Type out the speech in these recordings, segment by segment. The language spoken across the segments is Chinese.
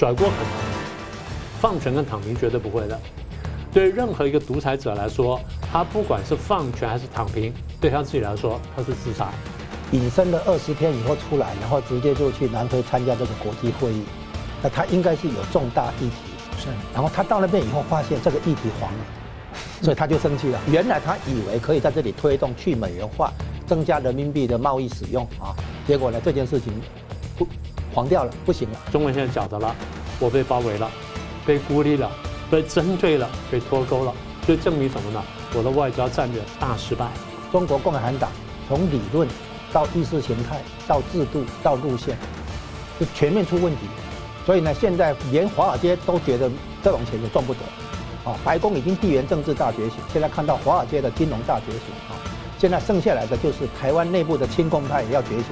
甩锅很难，放权跟躺平绝对不会的。对任何一个独裁者来说，他不管是放权还是躺平，对他自己来说，他是自杀。隐身了二十天以后出来，然后直接就去南非参加这个国际会议，那他应该是有重大议题。是，然后他到那边以后发现这个议题黄了，所以他就生气了。原来他以为可以在这里推动去美元化，增加人民币的贸易使用啊，结果呢，这件事情不黄掉了，不行了。中国现在晓得了，我被包围了，被孤立了，被针对了，被脱钩了，所以证明什么呢？我的外交战略大失败。中国共产党从理论到意识形态到制度到路线，就全面出问题。所以呢，现在连华尔街都觉得这种钱也赚不得，啊，白宫已经地缘政治大觉醒，现在看到华尔街的金融大觉醒，啊，现在剩下来的就是台湾内部的亲共派也要觉醒。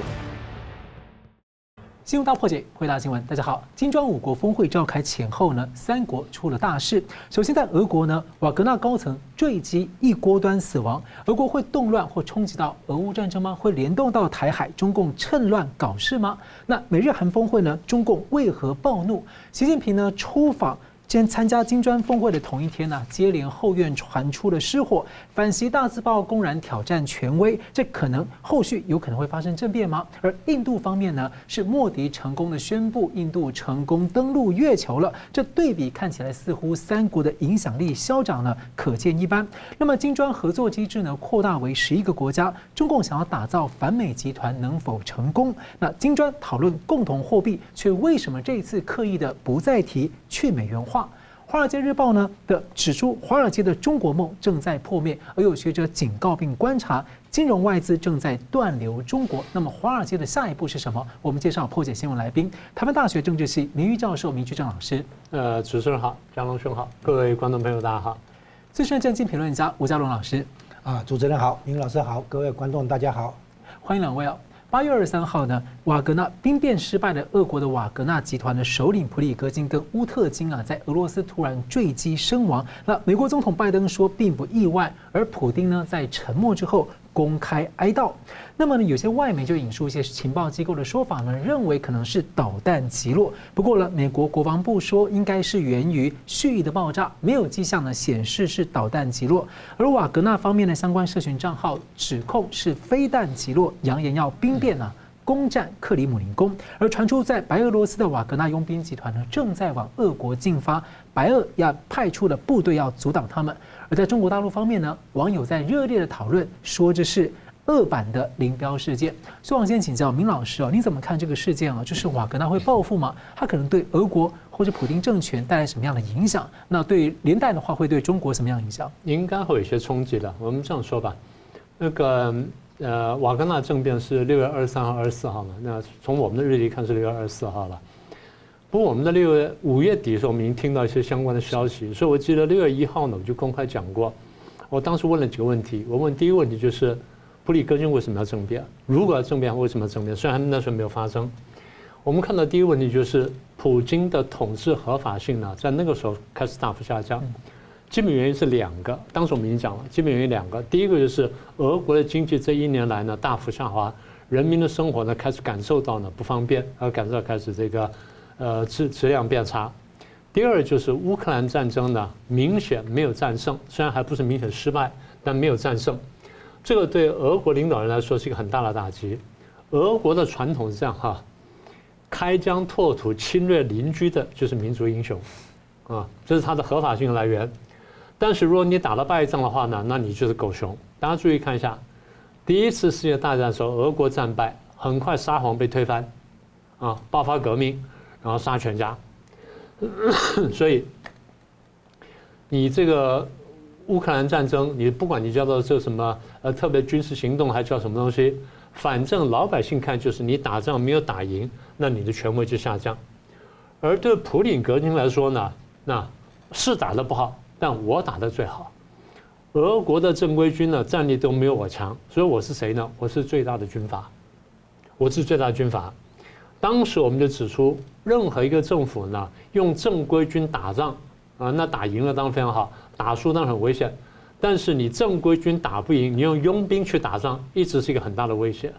新闻大破解，回答新闻。大家好，金砖五国峰会召开前后呢，三国出了大事。首先在俄国呢，瓦格纳高层坠机一锅端死亡。俄国会动乱或冲击到俄乌战争吗？会联动到台海？中共趁乱搞事吗？那美日韩峰会呢？中共为何暴怒？习近平呢出访？今天参加金砖峰会的同一天呢，接连后院传出了失火，反习大字报公然挑战权威，这可能后续有可能会发生政变吗？而印度方面呢，是莫迪成功的宣布印度成功登陆月球了，这对比看起来似乎三国的影响力消长呢，可见一斑。那么金砖合作机制呢，扩大为十一个国家，中共想要打造反美集团能否成功？那金砖讨论共同货币，却为什么这次刻意的不再提去美元化？《华尔街日报》呢的指出，华尔街的中国梦正在破灭，而有学者警告并观察，金融外资正在断流中国。那么，华尔街的下一步是什么？我们介绍破解新闻来宾，台湾大学政治系名誉教授明居正老师。呃，主持人好，张龙兄好，各位观众朋友大家好。资深政经评论家吴家龙老师。啊，主持人好，明老师好，各位观众大家好，欢迎两位哦。八月二十三号呢，瓦格纳兵变失败的俄国的瓦格纳集团的首领普里戈金跟乌特金啊，在俄罗斯突然坠机身亡。那美国总统拜登说并不意外，而普丁呢在沉默之后。公开哀悼。那么呢，有些外媒就引述一些情报机构的说法呢，认为可能是导弹击落。不过呢，美国国防部说应该是源于蓄意的爆炸，没有迹象呢显示是导弹击落。而瓦格纳方面的相关社群账号指控是飞弹击落，扬言要兵变呢，攻占克里姆林宫。而传出在白俄罗斯的瓦格纳佣兵集团呢，正在往俄国进发，白俄要派出的部队要阻挡他们。而在中国大陆方面呢，网友在热烈的讨论，说这是恶版的林彪事件。所以，我先请教明老师啊，你怎么看这个事件啊？就是瓦格纳会报复吗？他可能对俄国或者普京政权带来什么样的影响？那对连带的话，会对中国什么样影响？应该会有些冲击的。我们这样说吧，那个呃，瓦格纳政变是六月二十三号、二十四号嘛？那从我们的日历看是六月二十四号了。不过我们在六月五月底的时候，我们已经听到一些相关的消息，所以我记得六月一号呢，我就公开讲过。我当时问了几个问题，我问第一个问题就是，普里戈金为什么要政变？如果要政变，为什么要政变？虽然他们那时候没有发生。我们看到第一个问题就是，普京的统治合法性呢，在那个时候开始大幅下降。基本原因是两个，当时我们已经讲了，基本原因两个。第一个就是俄国的经济这一年来呢大幅下滑，人民的生活呢开始感受到呢不方便，而感受到开始这个。呃，质质量变差。第二就是乌克兰战争呢，明显没有战胜，虽然还不是明显失败，但没有战胜。这个对俄国领导人来说是一个很大的打击。俄国的传统是这样哈，开疆拓土、侵略邻居的就是民族英雄，啊，这是他的合法性来源。但是如果你打了败仗的话呢，那你就是狗熊。大家注意看一下，第一次世界大战的时候，俄国战败，很快沙皇被推翻，啊，爆发革命。然后杀全家，所以你这个乌克兰战争，你不管你叫做这什么呃特别军事行动，还叫什么东西，反正老百姓看就是你打仗没有打赢，那你的权威就下降。而对普里格金来说呢，那是打得不好，但我打得最好。俄国的正规军呢，战力都没有我强，所以我是谁呢？我是最大的军阀，我是最大的军阀。当时我们就指出，任何一个政府呢，用正规军打仗啊，那打赢了当然非常好，打输当然很危险。但是你正规军打不赢，你用佣兵去打仗，一直是一个很大的威胁，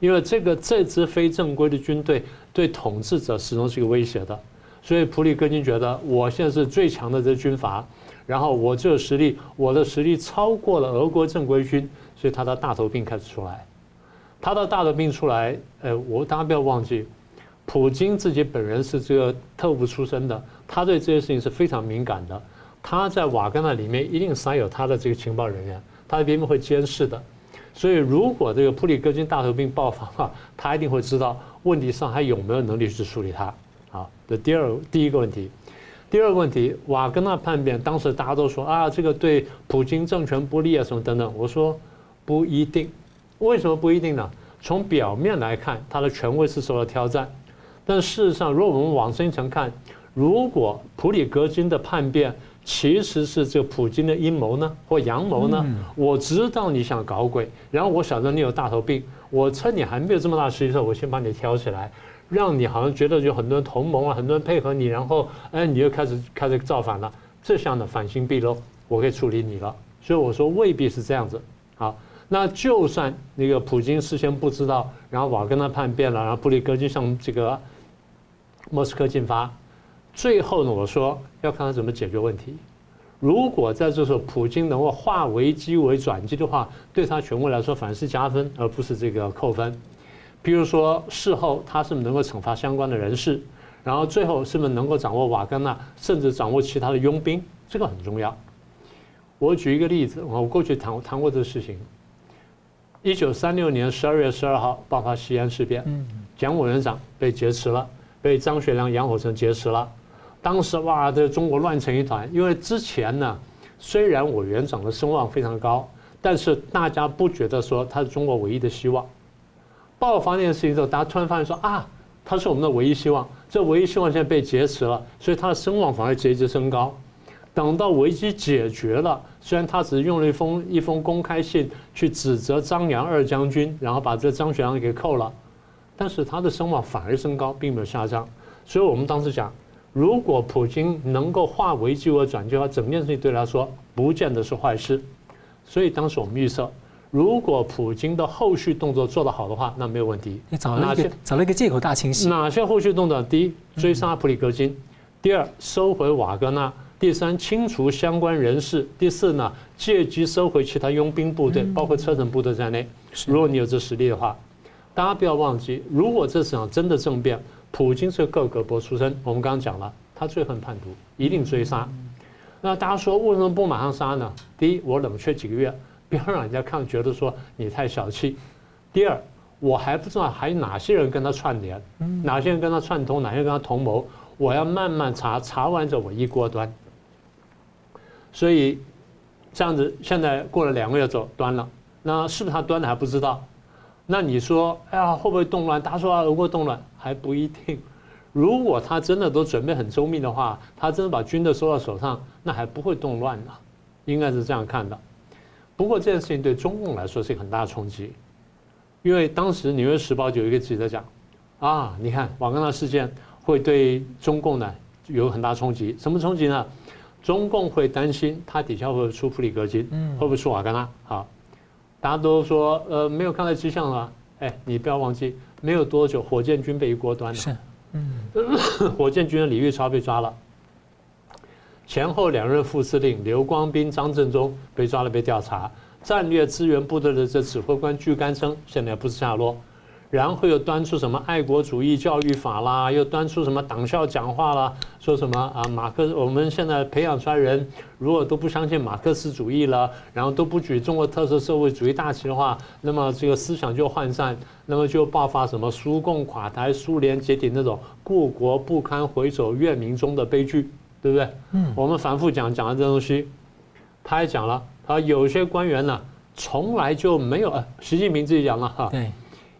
因为这个这支非正规的军队对统治者始终是一个威胁的。所以普里戈金觉得我现在是最强的这军阀，然后我这个实力，我的实力超过了俄国正规军，所以他的大头兵开始出来。他的大头兵出来，呃，我大家不要忘记，普京自己本人是这个特务出身的，他对这些事情是非常敏感的。他在瓦格纳里面一定塞有他的这个情报人员，他的边边会监视的。所以，如果这个普里戈金大头兵爆发的话，他一定会知道问题上还有没有能力去处理他。好，这第二第一个问题，第二个问题，瓦格纳叛变，当时大家都说啊，这个对普京政权不利啊，什么等等。我说不一定，为什么不一定呢？从表面来看，他的权威是受到挑战，但事实上，如果我们往深层看，如果普里格金的叛变，其实是这个普京的阴谋呢，或阳谋呢？我知道你想搞鬼，然后我晓得你有大头病，我趁你还没有这么大实力的时候，我先把你挑起来，让你好像觉得有很多人同盟啊，很多人配合你，然后哎，你又开始开始造反了。这下呢，反心毕露，我可以处理你了。所以我说未必是这样子。好，那就算那个普京事先不知道，然后瓦格纳叛变了，然后布里戈就向这个莫斯科进发。最后呢，我说要看他怎么解决问题。如果在这时候普京能够化危机为转机的话，对他权威来说反而是加分，而不是这个扣分。比如说事后他是不是能够惩罚相关的人士，然后最后是不是能够掌握瓦格纳，甚至掌握其他的佣兵，这个很重要。我举一个例子，我过去谈谈过这个事情。一九三六年十二月十二号爆发西安事变，蒋委员长被劫持了，被张学良、杨虎城劫持了。当时哇，这中国乱成一团。因为之前呢，虽然委员长的声望非常高，但是大家不觉得说他是中国唯一的希望。爆发那件事情之后，大家突然发现说啊，他是我们的唯一希望。这唯一希望现在被劫持了，所以他的声望反而节节升高。等到危机解决了，虽然他只是用了一封一封公开信去指责张杨二将军，然后把这张学良给扣了，但是他的声望反而升高，并没有下降。所以我们当时讲。如果普京能够化危机为转机的话，整件事情对他来说不见得是坏事。所以当时我们预测，如果普京的后续动作做得好的话，那没有问题。你找了一个找了一个借口大清洗。哪些后续动作？第一，追杀普里戈金；第二，收回瓦格纳；第三，清除相关人士；第四呢，借机收回其他佣兵部队，包括车臣部队在内。如果你有这实力的话，大家不要忘记，如果这场真的政变。普京是个格勃出身，我们刚刚讲了，他最恨叛徒，一定追杀。那大家说为什么不马上杀呢？第一，我冷却几个月，不要让人家看觉得说你太小气。第二，我还不知道还有哪些人跟他串联，哪些人跟他串通，哪些人跟他同谋，我要慢慢查，查完之后我一锅端。所以这样子，现在过了两个月走端了，那是不是他端的还不知道？那你说，哎呀，会不会动乱？他说啊，如果动乱还不一定。如果他真的都准备很周密的话，他真的把军队收到手上，那还不会动乱呢。应该是这样看的。不过这件事情对中共来说是一个很大的冲击，因为当时《纽约时报》就有一个记者讲，啊，你看瓦格纳事件会对中共呢有很大冲击。什么冲击呢？中共会担心他底下会不会出普里戈金，会不会出瓦格纳？好。大家都说，呃，没有看到迹象了。哎，你不要忘记，没有多久，火箭军被一锅端了。是，嗯，火箭军的李玉超被抓了，前后两任副司令刘光斌、张振中被抓了，被调查。战略支援部队的这指挥官巨干生现在不知下落。然后又端出什么爱国主义教育法啦，又端出什么党校讲话啦，说什么啊马克，我们现在培养出来人如果都不相信马克思主义了，然后都不举中国特色社会主义大旗的话，那么这个思想就涣散，那么就爆发什么苏共垮台、苏联解体那种故国不堪回首月明中的悲剧，对不对？嗯，我们反复讲讲了这东西，他还讲了，他有些官员呢从来就没有，习近平自己讲了哈。对。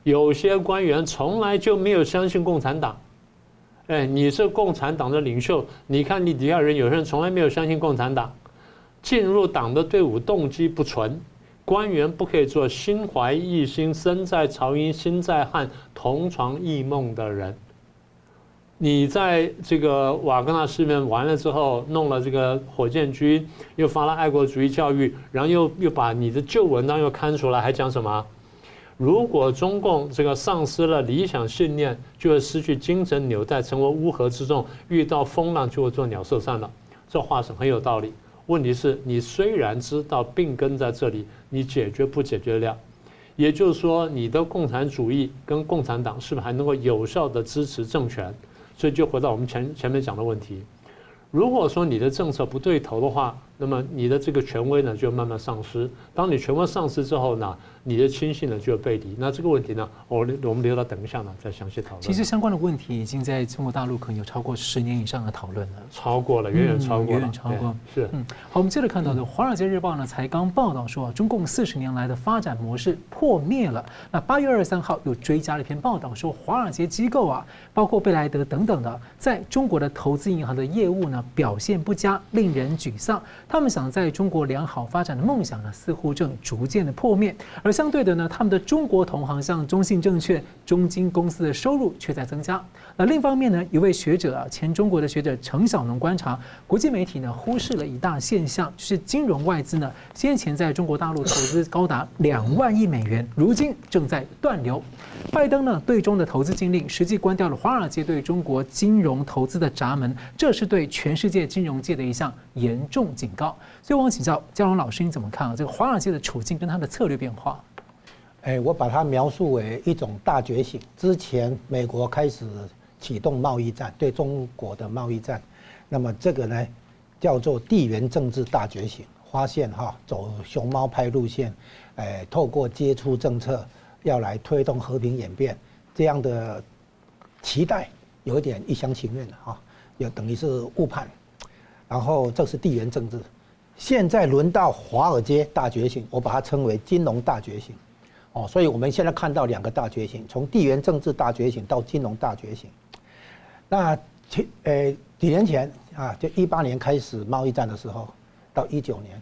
有些官员从来就没有相信共产党，哎，你是共产党的领袖，你看你底下人有些人从来没有相信共产党，进入党的队伍动机不纯，官员不可以做心怀异心、身在曹营心在汉、同床异梦的人。你在这个瓦格纳事变完了之后，弄了这个火箭军，又发了爱国主义教育，然后又又把你的旧文章又刊出来，还讲什么？如果中共这个丧失了理想信念，就会失去精神纽带，成为乌合之众，遇到风浪就会做鸟兽散了。这话是很有道理。问题是你虽然知道病根在这里，你解决不解决得了？也就是说，你的共产主义跟共产党是不是还能够有效地支持政权？所以就回到我们前前面讲的问题。如果说你的政策不对头的话，那么你的这个权威呢就慢慢丧失。当你权威丧失之后呢，你的亲信呢就背离。那这个问题呢，我我们留到等一下呢再详细讨论。其实相关的问题已经在中国大陆可能有超过十年以上的讨论了。超过了，远远超过了，远远超过。是。嗯，好，我们接着看到的《华尔街日报》呢才刚报道说，中共四十年来的发展模式破灭了。那八月二十三号又追加了一篇报道说，华尔街机构啊，包括贝莱德等等的，在中国的投资银行的业务呢。表现不佳，令人沮丧。他们想在中国良好发展的梦想呢，似乎正逐渐的破灭。而相对的呢，他们的中国同行像中信证券、中金公司的收入却在增加。那另一方面呢，一位学者啊，前中国的学者程小农观察，国际媒体呢忽视了一大现象，就是金融外资呢先前在中国大陆投资高达两万亿美元，如今正在断流。拜登呢对中的投资禁令，实际关掉了华尔街对中国金融投资的闸门，这是对全世界金融界的一项严重警告。所以，我想请教佳龙老师，你怎么看啊？这个华尔街的处境跟它的策略变化？哎，我把它描述为一种大觉醒。之前美国开始启动贸易战，对中国的贸易战，那么这个呢叫做地缘政治大觉醒，发现哈走熊猫派路线，哎，透过接触政策。要来推动和平演变，这样的期待有一点一厢情愿的哈，也等于是误判。然后这是地缘政治，现在轮到华尔街大觉醒，我把它称为金融大觉醒。哦，所以我们现在看到两个大觉醒，从地缘政治大觉醒到金融大觉醒。那前呃几年前啊，就一八年开始贸易战的时候，到一九年，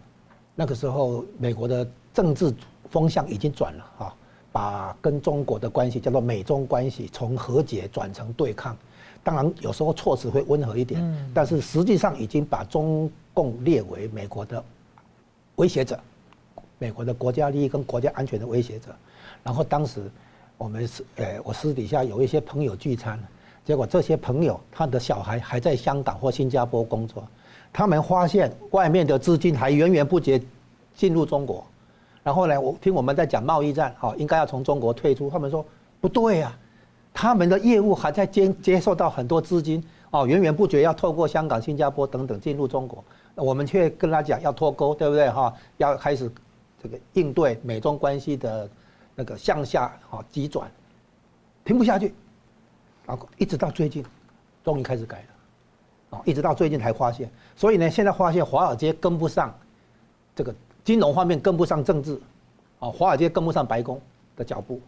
那个时候美国的政治风向已经转了哈。把跟中国的关系叫做美中关系，从和解转成对抗，当然有时候措辞会温和一点，但是实际上已经把中共列为美国的威胁者，美国的国家利益跟国家安全的威胁者。然后当时我们是呃，我私底下有一些朋友聚餐，结果这些朋友他的小孩还在香港或新加坡工作，他们发现外面的资金还源源不绝进入中国。然后呢，我听我们在讲贸易战，哈，应该要从中国退出。他们说不对呀，他们的业务还在接接受到很多资金，哦，源源不绝要透过香港、新加坡等等进入中国，我们却跟他讲要脱钩，对不对？哈，要开始这个应对美中关系的那个向下哈急转，停不下去，然后一直到最近，终于开始改了，哦，一直到最近才发现。所以呢，现在发现华尔街跟不上这个。金融方面跟不上政治，啊，华尔街跟不上白宫的脚步。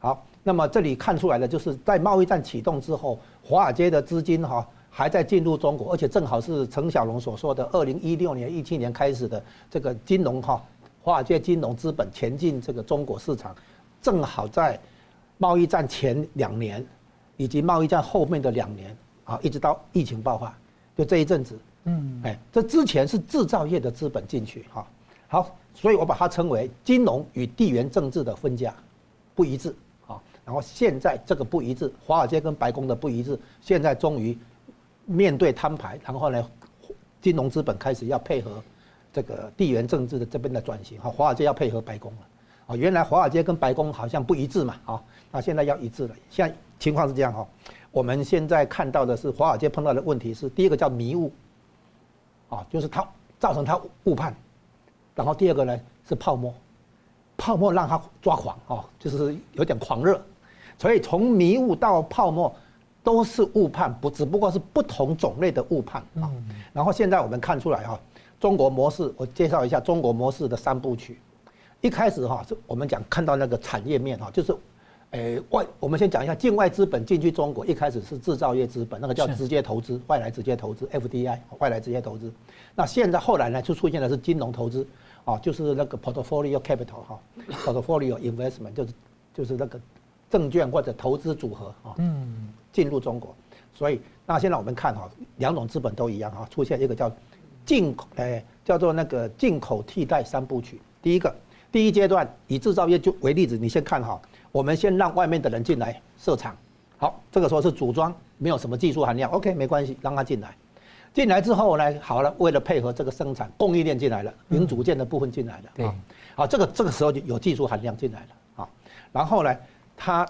好，那么这里看出来的就是在贸易战启动之后，华尔街的资金哈还在进入中国，而且正好是陈小龙所说的，二零一六年、一七年开始的这个金融哈，华尔街金融资本前进这个中国市场，正好在贸易战前两年以及贸易战后面的两年啊，一直到疫情爆发，就这一阵子，嗯，哎，这之前是制造业的资本进去哈。好，所以我把它称为金融与地缘政治的分家，不一致啊。然后现在这个不一致，华尔街跟白宫的不一致，现在终于面对摊牌，然后呢，金融资本开始要配合这个地缘政治的这边的转型。哈，华尔街要配合白宫了啊。原来华尔街跟白宫好像不一致嘛啊，那现在要一致了。现在情况是这样哈，我们现在看到的是华尔街碰到的问题是第一个叫迷雾啊，就是它造成它误判。然后第二个呢是泡沫，泡沫让他抓狂哦，就是有点狂热，所以从迷雾到泡沫都是误判，不只不过是不同种类的误判啊。然后现在我们看出来哈，中国模式，我介绍一下中国模式的三部曲。一开始哈是我们讲看到那个产业面哈，就是，诶外我们先讲一下境外资本进去中国，一开始是制造业资本，那个叫直接投资，外来直接投资 FDI，外来直接投资。那现在后来呢就出现的是金融投资。啊，就是那个 portfolio capital 哈，portfolio investment 就是就是那个证券或者投资组合啊，嗯，进入中国，所以那现在我们看哈，两种资本都一样哈，出现一个叫进口，哎，叫做那个进口替代三部曲。第一个，第一阶段以制造业就为例子，你先看哈，我们先让外面的人进来设厂。好，这个时候是组装，没有什么技术含量，OK，没关系，让他进来。进来之后呢，好了，为了配合这个生产，供应链进来了，零组件的部分进来了。对、嗯，好，这个这个时候就有技术含量进来了。好，然后呢，他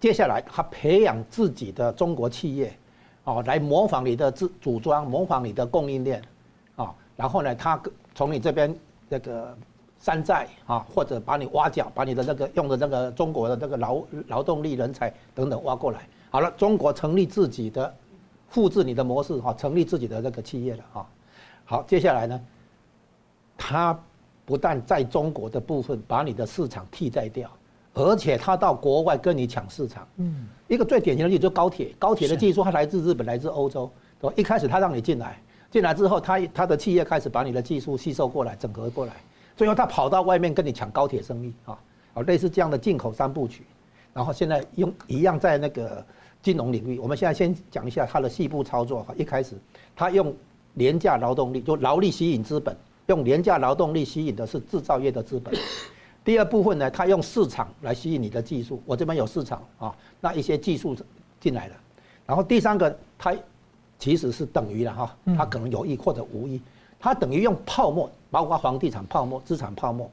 接下来他培养自己的中国企业，哦，来模仿你的自组装，模仿你的供应链，啊，然后呢，他从你这边那个。山寨啊，或者把你挖角，把你的那个用的那个中国的那个劳劳动力人才等等挖过来。好了，中国成立自己的，复制你的模式哈，成立自己的那个企业了哈。好，接下来呢，他不但在中国的部分把你的市场替代掉，而且他到国外跟你抢市场。嗯，一个最典型的例子就高铁，高铁的技术它来自日本，来自欧洲。对吧？一开始他让你进来，进来之后他他的企业开始把你的技术吸收过来，整合过来。最后他跑到外面跟你抢高铁生意啊，啊，类似这样的进口三部曲，然后现在用一样在那个金融领域，我们现在先讲一下它的细部操作哈。一开始他用廉价劳动力，就劳力吸引资本，用廉价劳动力吸引的是制造业的资本。第二部分呢，它用市场来吸引你的技术，我这边有市场啊，那一些技术进来了。然后第三个，它其实是等于了哈，它可能有意或者无意。它等于用泡沫，包括房地产泡沫、资产泡沫，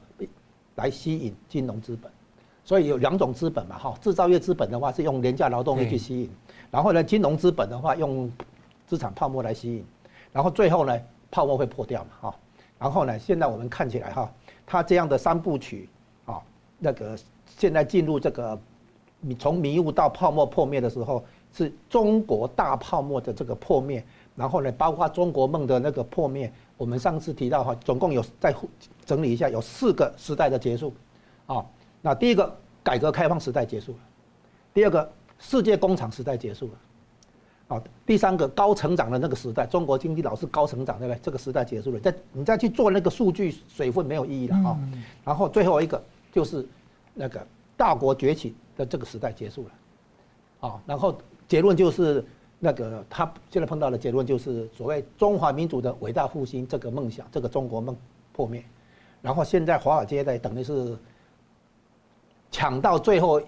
来吸引金融资本。所以有两种资本嘛，哈，制造业资本的话是用廉价劳动力去吸引，然后呢，金融资本的话用资产泡沫来吸引，然后最后呢，泡沫会破掉嘛，哈。然后呢，现在我们看起来哈，它这样的三部曲啊，那个现在进入这个从迷雾到泡沫破灭的时候，是中国大泡沫的这个破灭，然后呢，包括中国梦的那个破灭。我们上次提到哈，总共有再整理一下，有四个时代的结束，啊，那第一个改革开放时代结束了，第二个世界工厂时代结束了，啊，第三个高成长的那个时代，中国经济老是高成长，对不对？这个时代结束了，再你再去做那个数据水分没有意义了啊，然后最后一个就是那个大国崛起的这个时代结束了，啊，然后结论就是。那个他现在碰到的结论就是所谓中华民族的伟大复兴这个梦想，这个中国梦破灭，然后现在华尔街的等于是抢到最后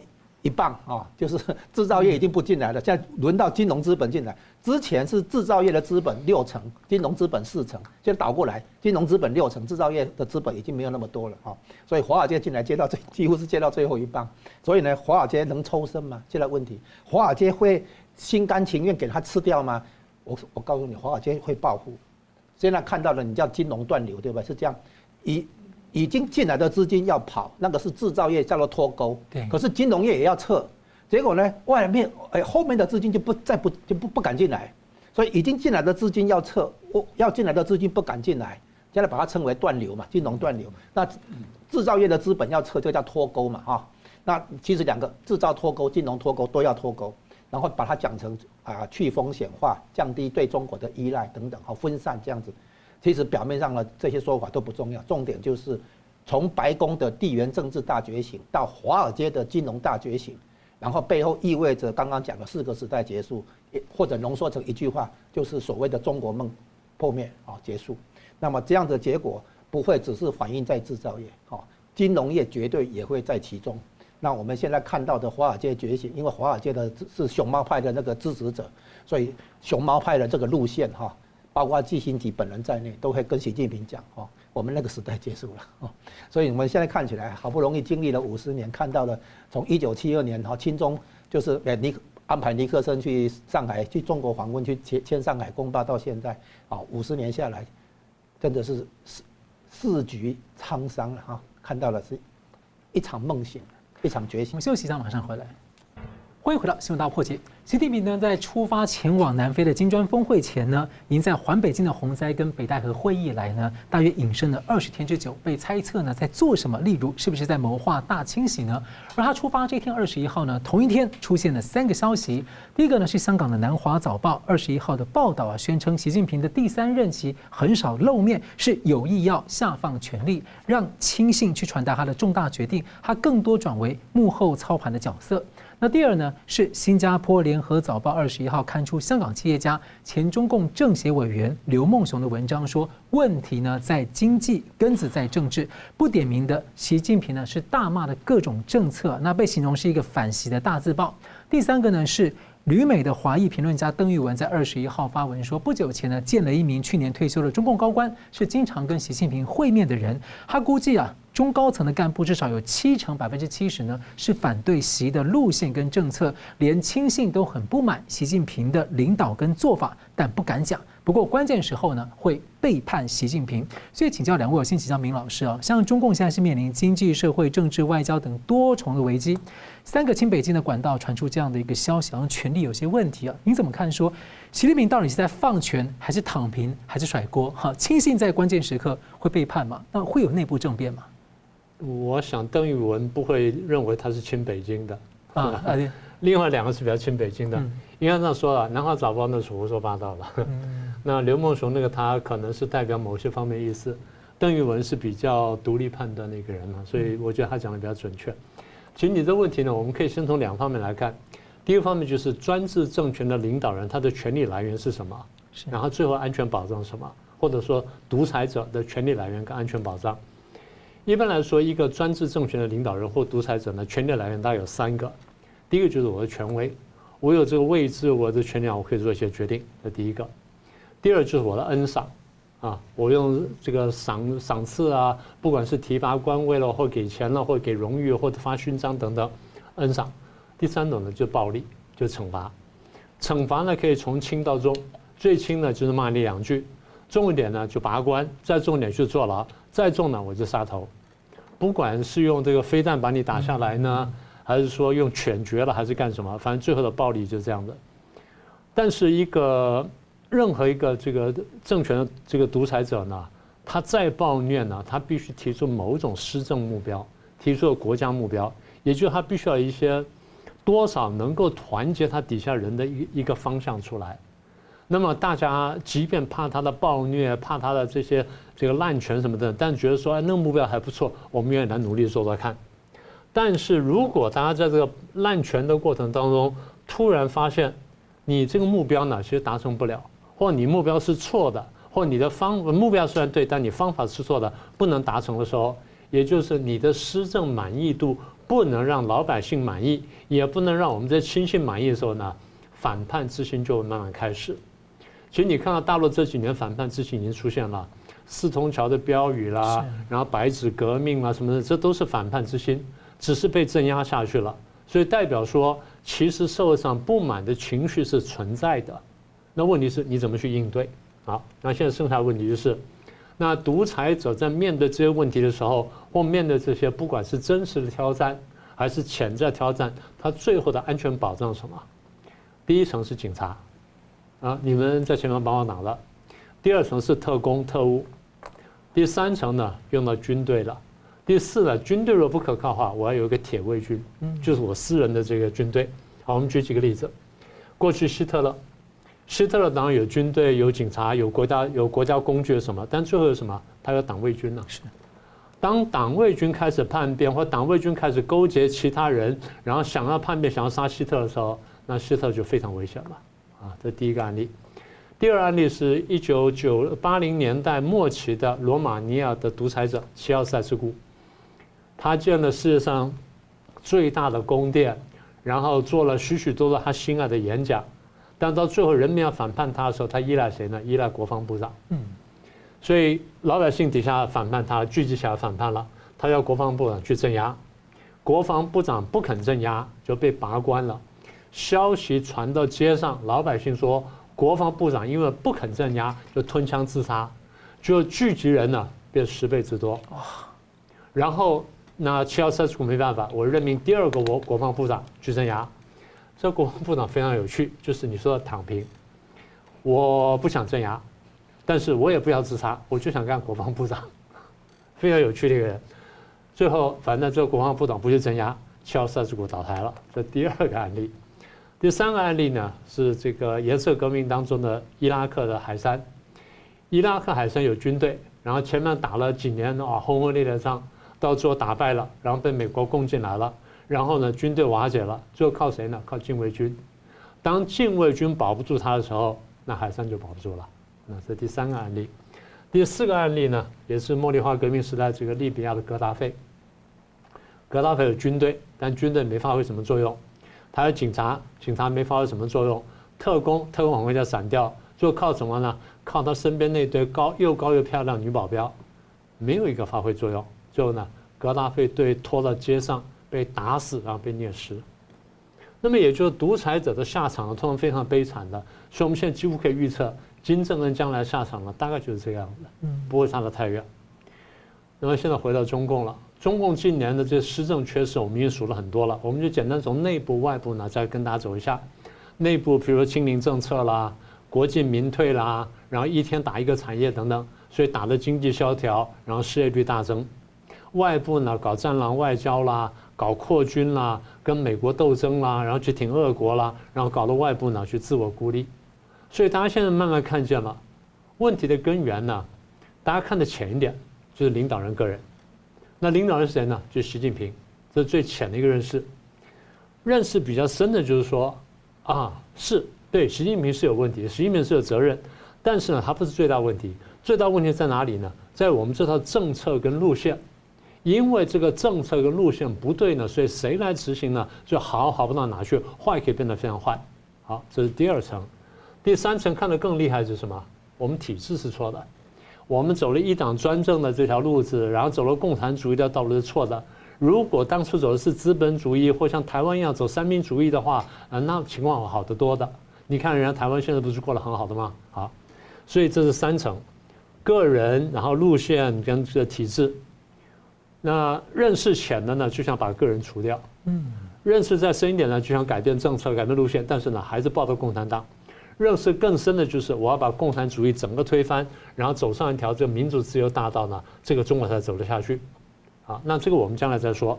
一棒啊，就是制造业已经不进来了，现在轮到金融资本进来。之前是制造业的资本六成，金融资本四成，现在倒过来，金融资本六成，制造业的资本已经没有那么多了啊，所以华尔街进来接到最几乎是接到最后一棒，所以呢，华尔街能抽身吗？现在问题，华尔街会。心甘情愿给他吃掉吗？我我告诉你，华尔街会报复。现在看到了，你叫金融断流，对吧？是这样，已已经进来的资金要跑，那个是制造业叫做脱钩。对。可是金融业也要撤，结果呢，外面哎后面的资金就不再不就不不敢进来，所以已经进来的资金要撤，我要进来的资金不敢进来，现在把它称为断流嘛，金融断流。那制造业的资本要撤，就叫脱钩嘛，哈。那其实两个制造脱钩、金融脱钩都要脱钩。然后把它讲成啊，去风险化，降低对中国的依赖等等，好分散这样子。其实表面上的这些说法都不重要，重点就是从白宫的地缘政治大觉醒到华尔街的金融大觉醒，然后背后意味着刚刚讲的四个时代结束，或者浓缩成一句话，就是所谓的中国梦破灭啊结束。那么这样的结果不会只是反映在制造业，啊，金融业绝对也会在其中。那我们现在看到的华尔街觉醒，因为华尔街的是熊猫派的那个支持者，所以熊猫派的这个路线哈，包括季新吉本人在内，都会跟习近平讲哦，我们那个时代结束了哦。所以我们现在看起来好不容易经历了五十年，看到了从一九七二年哈，亲中就是诶尼安排尼克森去上海去中国访问去签签上海公报到现在啊，五十年下来，真的是世世局沧桑了哈，看到了是一场梦醒。一场觉醒。我休息一下，马上回来。欢迎回到新闻大破解。习近平呢，在出发前往南非的金砖峰会前呢，已经在环北京的洪灾跟北戴河会议以来呢，大约隐身了二十天之久，被猜测呢在做什么？例如，是不是在谋划大清洗呢？而他出发这天二十一号呢，同一天出现了三个消息。第一个呢是香港的南华早报二十一号的报道啊，宣称习近平的第三任期很少露面，是有意要下放权力，让亲信去传达他的重大决定，他更多转为幕后操盘的角色。那第二呢，是新加坡联合早报二十一号刊出香港企业家、前中共政协委员刘梦熊的文章，说问题呢在经济，根子在政治。不点名的习近平呢是大骂的各种政策，那被形容是一个反习的大字报。第三个呢是。旅美的华裔评论家邓玉文在二十一号发文说，不久前呢见了一名去年退休的中共高官，是经常跟习近平会面的人。他估计啊，中高层的干部至少有七成百分之七十呢是反对习的路线跟政策，连亲信都很不满习近平的领导跟做法，但不敢讲。不过关键时候呢，会背叛习近平。所以请教两位，我先请教明老师啊，像中共现在是面临经济社会、政治、外交等多重的危机，三个亲北京的管道传出这样的一个消息，好像权力有些问题啊。您怎么看？说习近平到底是在放权，还是躺平，还是甩锅？哈，亲信在关键时刻会背叛吗？那会有内部政变吗？我想邓玉文不会认为他是亲北京的啊。啊，另外两个是比较亲北京的。应该这样说了，南华早报那是胡说八道了。那刘梦熊那个他可能是代表某些方面意思，邓玉文是比较独立判断的一个人嘛，所以我觉得他讲的比较准确。其实你这问题呢，我们可以先从两方面来看。第一个方面就是专制政权的领导人他的权力来源是什么，然后最后安全保障什么，或者说独裁者的权力来源跟安全保障。一般来说，一个专制政权的领导人或独裁者呢，权力来源大概有三个。第一个就是我的权威，我有这个位置，我的权力，我可以做一些决定，这第一个。第二就是我的恩赏，啊，我用这个赏赏赐啊，不管是提拔官位了，或给钱了，或给荣誉，或者发勋章等等，恩赏。第三种呢，就暴力，就惩罚。惩罚呢可以从轻到重，最轻呢就是骂你两句，重一点呢就拔关，再重一点就坐牢，再重呢我就杀头。不管是用这个飞弹把你打下来呢，还是说用犬决了，还是干什么，反正最后的暴力就是这样的。但是一个。任何一个这个政权的这个独裁者呢，他再暴虐呢，他必须提出某种施政目标，提出国家目标，也就是他必须要一些多少能够团结他底下人的一一个方向出来。那么大家即便怕他的暴虐，怕他的这些这个滥权什么的，但觉得说哎，那个目标还不错，我们愿意来努力做做看。但是如果大家在这个滥权的过程当中，突然发现你这个目标呢，其实达成不了。或你目标是错的，或你的方目标虽然对，但你方法是错的，不能达成的时候，也就是你的施政满意度不能让老百姓满意，也不能让我们这亲信满意的时候呢，反叛之心就慢慢开始。其实你看到大陆这几年反叛之心已经出现了，四通桥的标语啦，然后白纸革命啊什么的，这都是反叛之心，只是被镇压下去了。所以代表说，其实社会上不满的情绪是存在的。那问题是你怎么去应对？好，那现在剩下的问题就是，那独裁者在面对这些问题的时候，或面对这些不管是真实的挑战还是潜在挑战，他最后的安全保障是什么？第一层是警察，啊，你们在前面帮我挡了；第二层是特工特务；第三层呢，用到军队了；第四呢，军队若不可靠的话，我要有一个铁卫军，就是我私人的这个军队。好，我们举几个例子，过去希特勒。希特勒当然有军队、有警察、有国家、有国家工具什么，但最后有什么？他有党卫军呢？是。当党卫军开始叛变，或党卫军开始勾结其他人，然后想要叛变、想要杀希特勒的时候，那希特勒就非常危险了。啊，这第一个案例。第二案例是一九九八零年代末期的罗马尼亚的独裁者齐奥塞斯库，他建了世界上最大的宫殿，然后做了许许多多他心爱的演讲。但到最后，人民要反叛他的时候，他依赖谁呢？依赖国防部长。嗯，所以老百姓底下反叛他，聚集起来反叛了。他要国防部长去镇压，国防部长不肯镇压，就被拔官了。消息传到街上，老百姓说，国防部长因为不肯镇压，就吞枪自杀，就聚集人呢变十倍之多。然后那齐奥塞斯库没办法，我任命第二个国国防部长去镇压。这国防部长非常有趣，就是你说的躺平，我不想镇压，但是我也不要自杀，我就想干国防部长，非常有趣的一个人。最后，反正这个国防部长不去镇压，齐奥塞斯库倒台了。这第二个案例，第三个案例呢是这个颜色革命当中的伊拉克的海珊。伊拉克海珊有军队，然后前面打了几年啊轰轰烈烈的仗，到最后打败了，然后被美国攻进来了。然后呢，军队瓦解了，最后靠谁呢？靠禁卫军。当禁卫军保不住他的时候，那海山就保不住了。那这第三个案例。第四个案例呢，也是茉莉花革命时代这个利比亚的格达费。格达费有军队，但军队没发挥什么作用。他有警察，警察没发挥什么作用。特工，特工很快就闪掉。就靠什么呢？靠他身边那堆高又高又漂亮女保镖，没有一个发挥作用。最后呢，格达费被拖到街上，被打死，然后被虐尸。那么也就是独裁者的下场呢，通常非常悲惨的。所以我们现在几乎可以预测，金正恩将来下场呢，大概就是这样的，不会差得太远。那么现在回到中共了，中共近年的这施政缺失，我们已经数了很多了。我们就简单从内部、外部呢，再跟大家走一下。内部，比如说清零政策啦，国进民退啦，然后一天打一个产业等等，所以打的经济萧条，然后失业率大增。外部呢，搞战狼外交啦。搞扩军啦，跟美国斗争啦，然后去挺俄国啦，然后搞到外部呢去自我孤立，所以大家现在慢慢看见了问题的根源呢。大家看得浅一点，就是领导人个人。那领导人是谁呢？就是习近平，这是最浅的一个认识。认识比较深的就是说，啊，是对习近平是有问题，习近平是有责任，但是呢，他不是最大问题。最大问题在哪里呢？在我们这套政策跟路线。因为这个政策跟路线不对呢，所以谁来执行呢？就好好不到哪去，坏可以变得非常坏。好，这是第二层。第三层看得更厉害是什么？我们体制是错的，我们走了一党专政的这条路子，然后走了共产主义的道路是错的。如果当初走的是资本主义或像台湾一样走三民主义的话，啊，那情况好得多的。你看人家台湾现在不是过得很好的吗？好，所以这是三层：个人，然后路线跟这个体制。那认识浅的呢，就想把个人除掉；嗯，认识再深一点呢，就想改变政策、改变路线，但是呢，还是抱着共产党。认识更深的就是我要把共产主义整个推翻，然后走上一条这个民主自由大道呢，这个中国才走得下去。好，那这个我们将来再说。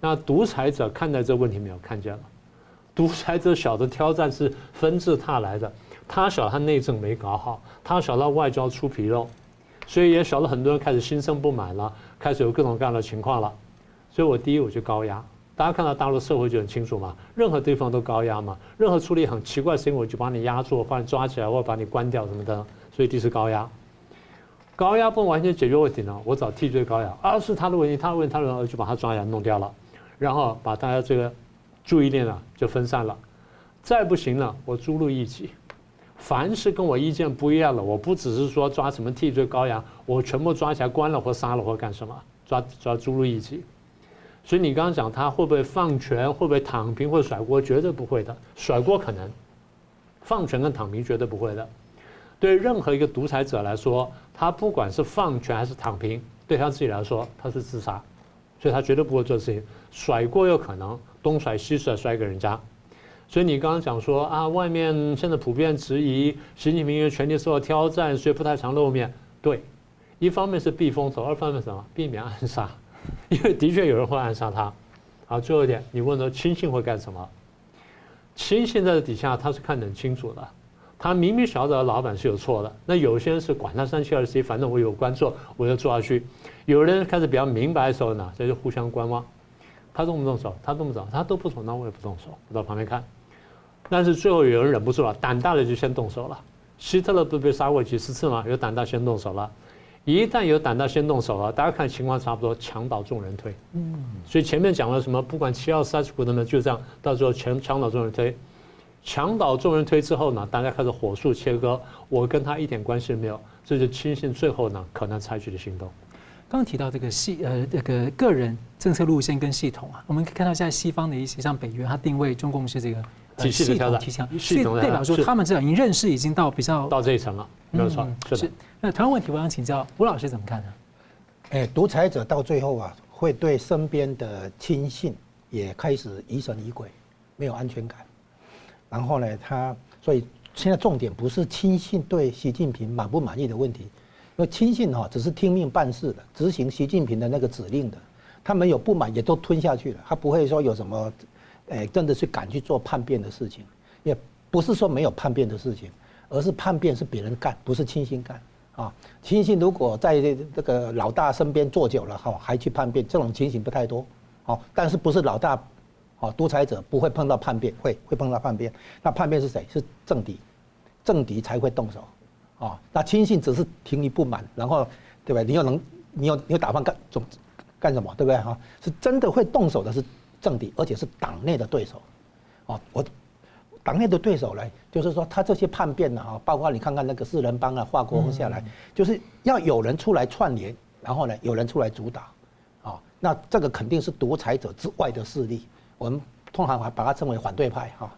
那独裁者看待这个问题没有看见了？独裁者晓得挑战是纷至沓来的，他晓得他内政没搞好，他晓得外交出纰漏。所以也晓得很多人开始心生不满了，开始有各种各样的情况了。所以我第一我就高压，大家看到大陆社会就很清楚嘛，任何地方都高压嘛，任何处理很奇怪的事情我就把你压住，把你抓起来或者把你关掉什么的。所以第一是高压，高压不能完全解决问题呢，我找替罪羔羊，啊是他的问题，他的问题，他的问题，就把他抓起来弄掉了，然后把大家这个注意力呢就分散了，再不行了，我诛戮异己。凡是跟我意见不一样的，我不只是说抓什么替罪羔羊，我全部抓起来关了或杀了或干什么，抓抓诛戮异己。所以你刚刚讲他会不会放权，会不会躺平，会甩锅？绝对不会的，甩锅可能，放权跟躺平绝对不会的。对任何一个独裁者来说，他不管是放权还是躺平，对他自己来说他是自杀，所以他绝对不会做事情。甩锅有可能东甩西甩，甩给人家。所以你刚刚讲说啊，外面现在普遍质疑习近平因为权力受到挑战，所以不太常露面。对，一方面是避风头，二方面什么？避免暗杀，因为的确有人会暗杀他。好，最后一点，你问说亲信会干什么？亲信在底下他是看得很清楚的，他明明晓得老板是有错的。那有些人是管他三七二十一，反正我有官做，我就做下去。有人开始比较明白的时候呢，这就互相观望。他动不动手？他动不动？他都不动，那我也不动手，我到旁边看。但是最后有人忍不住了，胆大的就先动手了。希特勒不被杀过几十次吗？有胆大先动手了。一旦有胆大先动手了，大家看情况差不多，墙倒众人推。嗯。所以前面讲了什么？不管七号、三十股的呢，就这样，到时候全墙倒众人推。墙倒众人推之后呢，大家开始火速切割，我跟他一点关系都没有。这就亲信最后呢可能采取的行动。刚刚提到这个系呃这个个人政策路线跟系统啊，我们可以看到现在西方的一些像北约，它定位中共是这个。体系的挑战，系统代表说他们这样已经认识已经到比较到这一层了，没有错。是。那同样问题，我想请教吴老师怎么看呢？哎，独裁者到最后啊，会对身边的亲信也开始疑神疑鬼，没有安全感。然后呢，他所以现在重点不是亲信对习近平满不满意的问题，因为亲信哈只是听命办事的，执行习近平的那个指令的，他们有不满也都吞下去了，他不会说有什么。哎，真的是敢去做叛变的事情，也不是说没有叛变的事情，而是叛变是别人干，不是亲信干啊。亲信如果在这个老大身边坐久了哈，还去叛变，这种情形不太多好，但是不是老大，哦，独裁者不会碰到叛变，会会碰到叛变。那叛变是谁？是政敌，政敌才会动手，啊，那亲信只是听你不满，然后对不对？你又能，你又你又打算干总干什么？对不对？哈，是真的会动手的是政敌，而且是党内的对手，啊，我。党内的对手呢，就是说他这些叛变呢，哈，包括你看看那个四人帮啊，华国锋下来，就是要有人出来串联，然后呢，有人出来主导，啊，那这个肯定是独裁者之外的势力，我们通常还把它称为反对派，哈。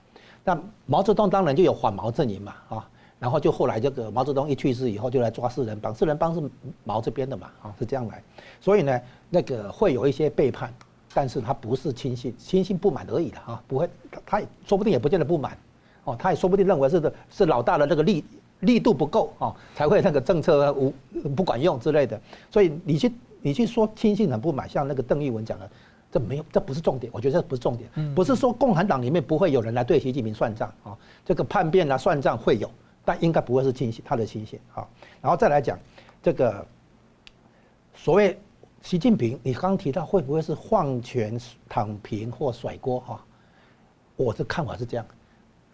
那毛泽东当然就有反毛阵营嘛，啊，然后就后来这个毛泽东一去世以后，就来抓四人帮，四人帮是毛这边的嘛，啊，是这样来，所以呢，那个会有一些背叛。但是他不是亲信，亲信不满而已的啊，不会，他也说不定也不见得不满，哦，他也说不定认为是的，是老大的那个力力度不够啊，才会那个政策无不管用之类的。所以你去你去说亲信很不满，像那个邓玉文讲的，这没有，这不是重点，我觉得这不是重点，不是说共产党里面不会有人来对习近平算账啊，这个叛变啊算账会有，但应该不会是亲信，他的亲信啊，然后再来讲这个所谓。习近平，你刚刚提到会不会是放权、躺平或甩锅？哈，我的看法是这样：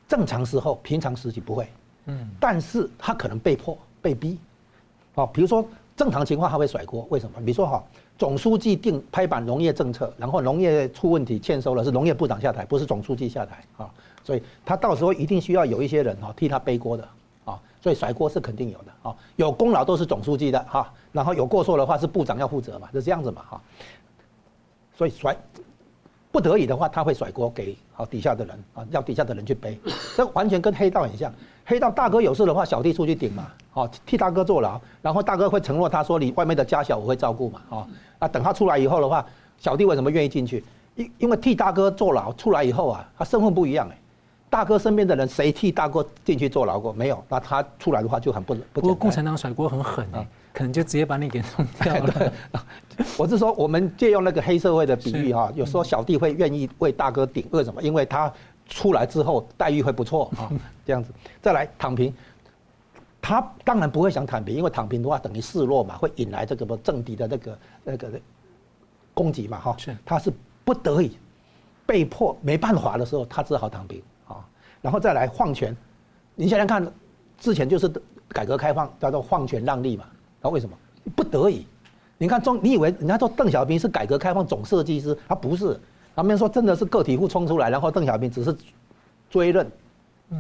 正常时候、平常时期不会，嗯，但是他可能被迫、被逼，啊，比如说正常情况他会甩锅，为什么？比如说哈，总书记定拍板农业政策，然后农业出问题欠收了，是农业部长下台，不是总书记下台啊，所以他到时候一定需要有一些人哈替他背锅的。所以甩锅是肯定有的啊，有功劳都是总书记的哈，然后有过错的话是部长要负责嘛，是这样子嘛哈。所以甩不得已的话，他会甩锅给好底下的人啊，要底下的人去背，这完全跟黑道很像。黑道大哥有事的话，小弟出去顶嘛，好替大哥坐牢，然后大哥会承诺他说，你外面的家小我会照顾嘛，啊啊等他出来以后的话，小弟为什么愿意进去？因因为替大哥坐牢出来以后啊，他身份不一样哎。大哥身边的人谁替大哥进去坐牢过？没有，那他出来的话就很不不。不过共产党甩锅很狠哎，可能就直接把你给弄掉了。我是说，我们借用那个黑社会的比喻哈，有时候小弟会愿意为大哥顶，为什么？因为他出来之后待遇会不错啊，这样子。再来躺平，他当然不会想躺平，因为躺平的话等于示弱嘛，会引来这个政敌的那个那个攻击嘛哈。是，他是不得已、被迫、没办法的时候，他只好躺平。然后再来放权，你想想看，之前就是改革开放叫做放权让利嘛，那为什么不得已？你看中，你以为人家说邓小平是改革开放总设计师，他不是，他们说真的是个体户冲出来，然后邓小平只是追认，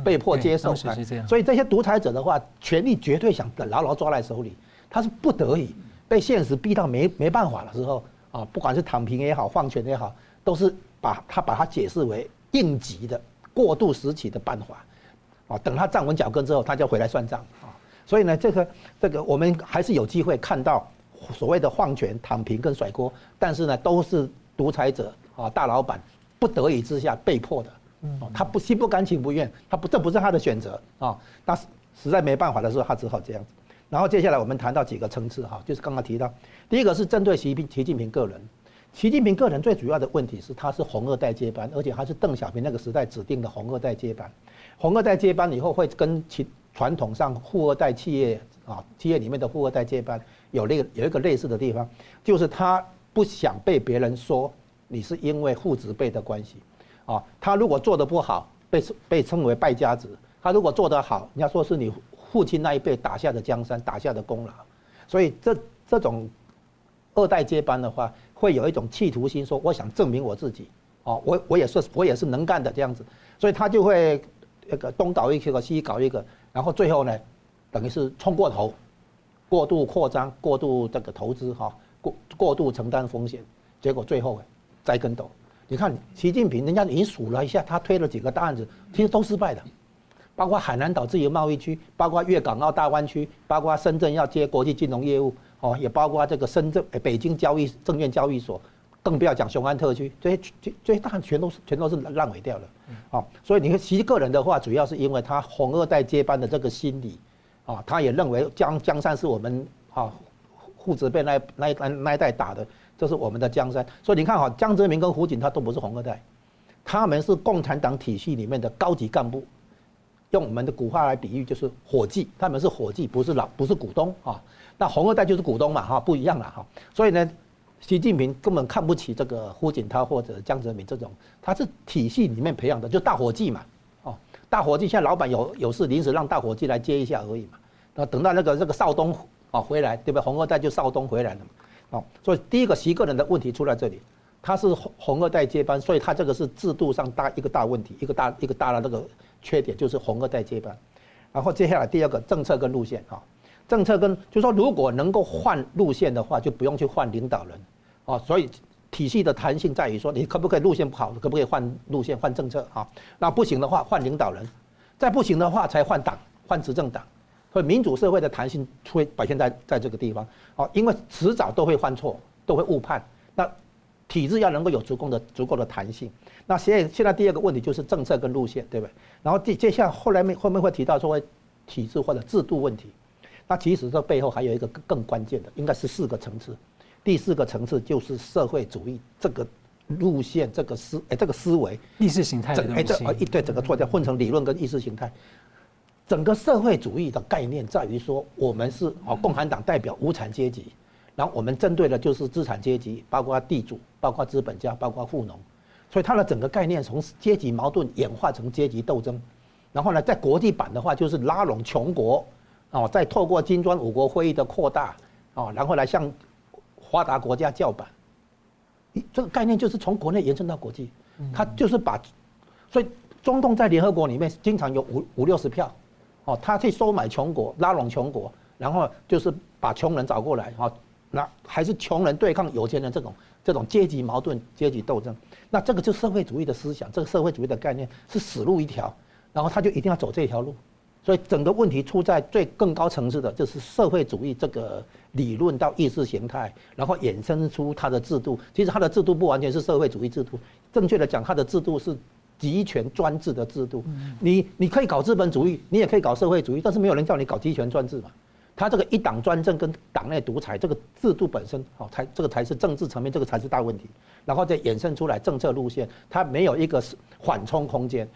被迫接受。是这样。所以这些独裁者的话，权力绝对想牢牢抓在手里，他是不得已被现实逼到没没办法的时候啊，不管是躺平也好，放权也好，都是把他把它解释为应急的。过渡时期的办法，啊，等他站稳脚跟之后，他就回来算账啊。所以呢，这个这个我们还是有机会看到所谓的放权、躺平跟甩锅，但是呢，都是独裁者啊，大老板不得已之下被迫的。嗯，他不心不甘情不愿，他不这不是他的选择啊。那实在没办法的时候，他只好这样子。然后接下来我们谈到几个层次哈，就是刚刚提到，第一个是针对习习近平个人。习近平个人最主要的问题是，他是红二代接班，而且他是邓小平那个时代指定的红二代接班。红二代接班以后，会跟其传统上富二代企业啊，企业里面的富二代接班有那个有一个类似的地方，就是他不想被别人说你是因为父子辈的关系啊。他如果做得不好，被被称为败家子；他如果做得好，人家说是你父亲那一辈打下的江山，打下的功劳。所以这这种二代接班的话。会有一种企图心，说我想证明我自己，哦，我我也是我也是能干的这样子，所以他就会那个东搞一个西搞一个，然后最后呢，等于是冲过头，过度扩张，过度这个投资哈，过过度承担风险，结果最后栽跟斗。你看习近平，人家已经数了一下，他推了几个大案子，其实都失败的，包括海南岛自由贸易区，包括粤港澳大湾区，包括深圳要接国际金融业务。哦，也包括这个深圳、北京交易证券交易所，更不要讲雄安特区，这些这些大全都是全都是烂尾掉了。哦，所以你看其实个人的话，主要是因为他红二代接班的这个心理，啊，他也认为江江山是我们啊父子辈那那那那一代打的，这是我们的江山。所以你看哈，江泽民跟胡锦涛都不是红二代，他们是共产党体系里面的高级干部，用我们的古话来比喻就是伙计，他们是伙计，不是老不是股东啊。那红二代就是股东嘛，哈，不一样了哈。所以呢，习近平根本看不起这个胡锦涛或者江泽民这种，他是体系里面培养的，就大伙计嘛，哦，大伙计现在老板有有事临时让大伙计来接一下而已嘛，那等到那个这个少东啊回来，对不对？红二代就少东回来了嘛，哦，所以第一个习个人的问题出在这里，他是红红二代接班，所以他这个是制度上大一个大问题，一个大一个大的那个缺点就是红二代接班，然后接下来第二个政策跟路线啊，政策跟就是说如果能够换路线的话，就不用去换领导人。哦，所以体系的弹性在于说，你可不可以路线不好，可不可以换路线、换政策啊？那不行的话，换领导人；再不行的话，才换党、换执政党。所以民主社会的弹性会表现在在这个地方。哦，因为迟早都会犯错，都会误判。那体制要能够有足够的、足够的弹性。那现在现在第二个问题就是政策跟路线，对不对？然后接接下来后来面后面会提到说体制或者制度问题。那其实这背后还有一个更关键的，应该是四个层次。第四个层次就是社会主义这个路线，这个思哎，这个思维意识形态的。哎，这一对整个错掉，混成理论跟意识形态。整个社会主义的概念在于说，我们是啊，共产党代表无产阶级，然后我们针对的就是资产阶级，包括地主，包括资本家，包括富农。所以它的整个概念从阶级矛盾演化成阶级斗争，然后呢，在国际版的话就是拉拢穷国，哦，再透过金砖五国会议的扩大，哦，然后来向。发达国家叫板，这个概念就是从国内延伸到国际，他就是把，所以中共在联合国里面经常有五五六十票，哦，他去收买穷国，拉拢穷国，然后就是把穷人找过来，哦，那还是穷人对抗有钱人这种这种阶级矛盾、阶级斗争，那这个就是社会主义的思想，这个社会主义的概念是死路一条，然后他就一定要走这条路。所以整个问题出在最更高层次的，就是社会主义这个理论到意识形态，然后衍生出它的制度。其实它的制度不完全是社会主义制度，正确的讲，它的制度是集权专制的制度。你你可以搞资本主义，你也可以搞社会主义，但是没有人叫你搞集权专制嘛。它这个一党专政跟党内独裁这个制度本身，哦，才这个才是政治层面，这个才是大问题。然后再衍生出来政策路线，它没有一个缓冲空间。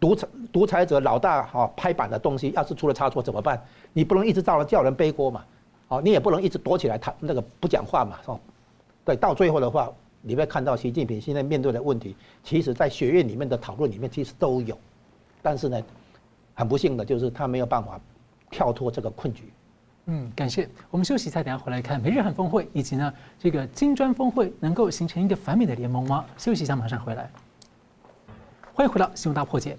独裁独裁者老大哈拍板的东西，要是出了差错怎么办？你不能一直照着叫人背锅嘛，哦，你也不能一直躲起来谈那个不讲话嘛，哦，对，到最后的话，你会看到习近平现在面对的问题，其实在学院里面的讨论里面其实都有，但是呢，很不幸的就是他没有办法跳脱这个困局。嗯，感谢。我们休息一下，等下回来看美日韩峰会以及呢这个金砖峰会能够形成一个反美的联盟吗？休息一下，马上回来。欢迎回到《新闻大破解》。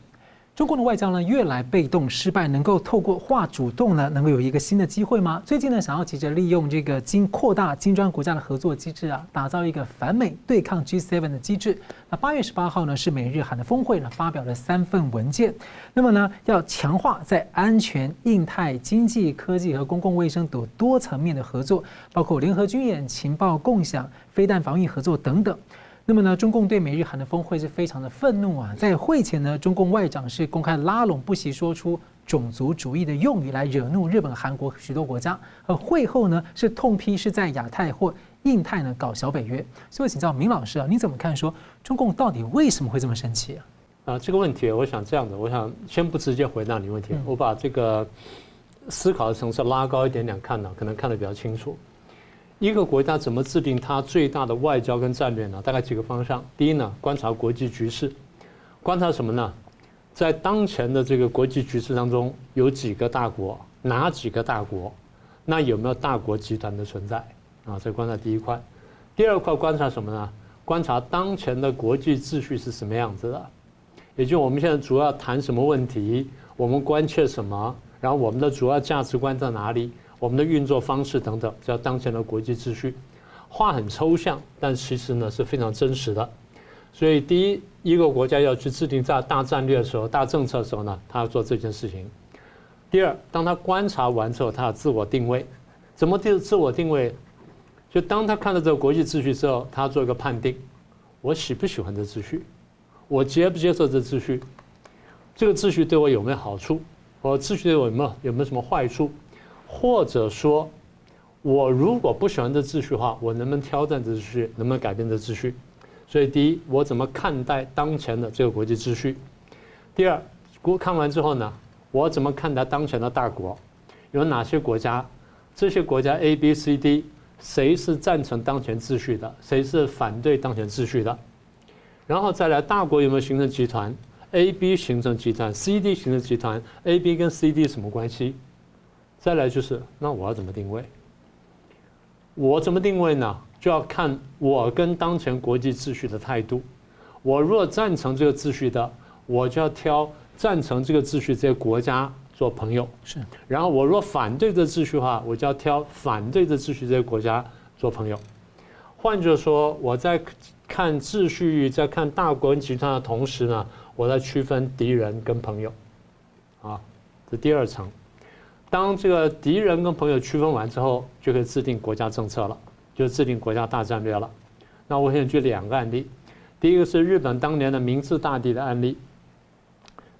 中共的外交呢，越来被动失败，能够透过化主动呢，能够有一个新的机会吗？最近呢，想要急着利用这个经扩大金砖国家的合作机制啊，打造一个反美对抗 G7 的机制。那八月十八号呢，是美日韩的峰会呢，发表了三份文件。那么呢，要强化在安全、印太、经济、科技和公共卫生等多层面的合作，包括联合军演、情报共享、飞弹防御合作等等。那么呢，中共对美日韩的峰会是非常的愤怒啊！在会前呢，中共外长是公开拉拢，不惜说出种族主义的用语来惹怒日本、韩国许多国家。而会后呢，是痛批是在亚太或印太呢搞小北约。所以请教明老师啊，你怎么看？说中共到底为什么会这么生气啊？啊，这个问题，我想这样的，我想先不直接回答你问题，我把这个思考的层次拉高一点点看呢，可能看得比较清楚。一个国家怎么制定它最大的外交跟战略呢？大概几个方向。第一呢，观察国际局势，观察什么呢？在当前的这个国际局势当中，有几个大国？哪几个大国？那有没有大国集团的存在？啊，这观察第一块。第二块观察什么呢？观察当前的国际秩序是什么样子的？也就我们现在主要谈什么问题？我们关切什么？然后我们的主要价值观在哪里？我们的运作方式等等，叫当前的国际秩序，话很抽象，但其实呢是非常真实的。所以，第一，一个国家要去制定大大战略的时候、大政策的时候呢，他要做这件事情。第二，当他观察完之后，他要自我定位，怎么定自我定位？就当他看到这个国际秩序之后，他做一个判定：我喜不喜欢这秩序？我接不接受这秩序？这个秩序对我有没有好处？我秩序对我有没有有没有什么坏处？或者说，我如果不喜欢这秩序的话，我能不能挑战这秩序？能不能改变这秩序？所以，第一，我怎么看待当前的这个国际秩序？第二，国看完之后呢，我怎么看待当前的大国？有哪些国家？这些国家 A、B、C、D，谁是赞成当前秩序的，谁是反对当前秩序的，然后再来大国有没有形成集团，A、B 形成集团，C、D 形成集团，A、B 跟 C、D 什么关系？再来就是那我要怎么定位？我怎么定位呢？就要看我跟当前国际秩序的态度。我若赞成这个秩序的，我就要挑赞成这个秩序这些国家做朋友。是。然后我若反对这秩序的话，我就要挑反对这秩序这些国家做朋友。换句话说，我在看秩序，在看大国跟集团的同时呢，我在区分敌人跟朋友。啊，这第二层。当这个敌人跟朋友区分完之后，就可以制定国家政策了。就制定国家大战略了。那我先举两个案例，第一个是日本当年的明治大帝的案例。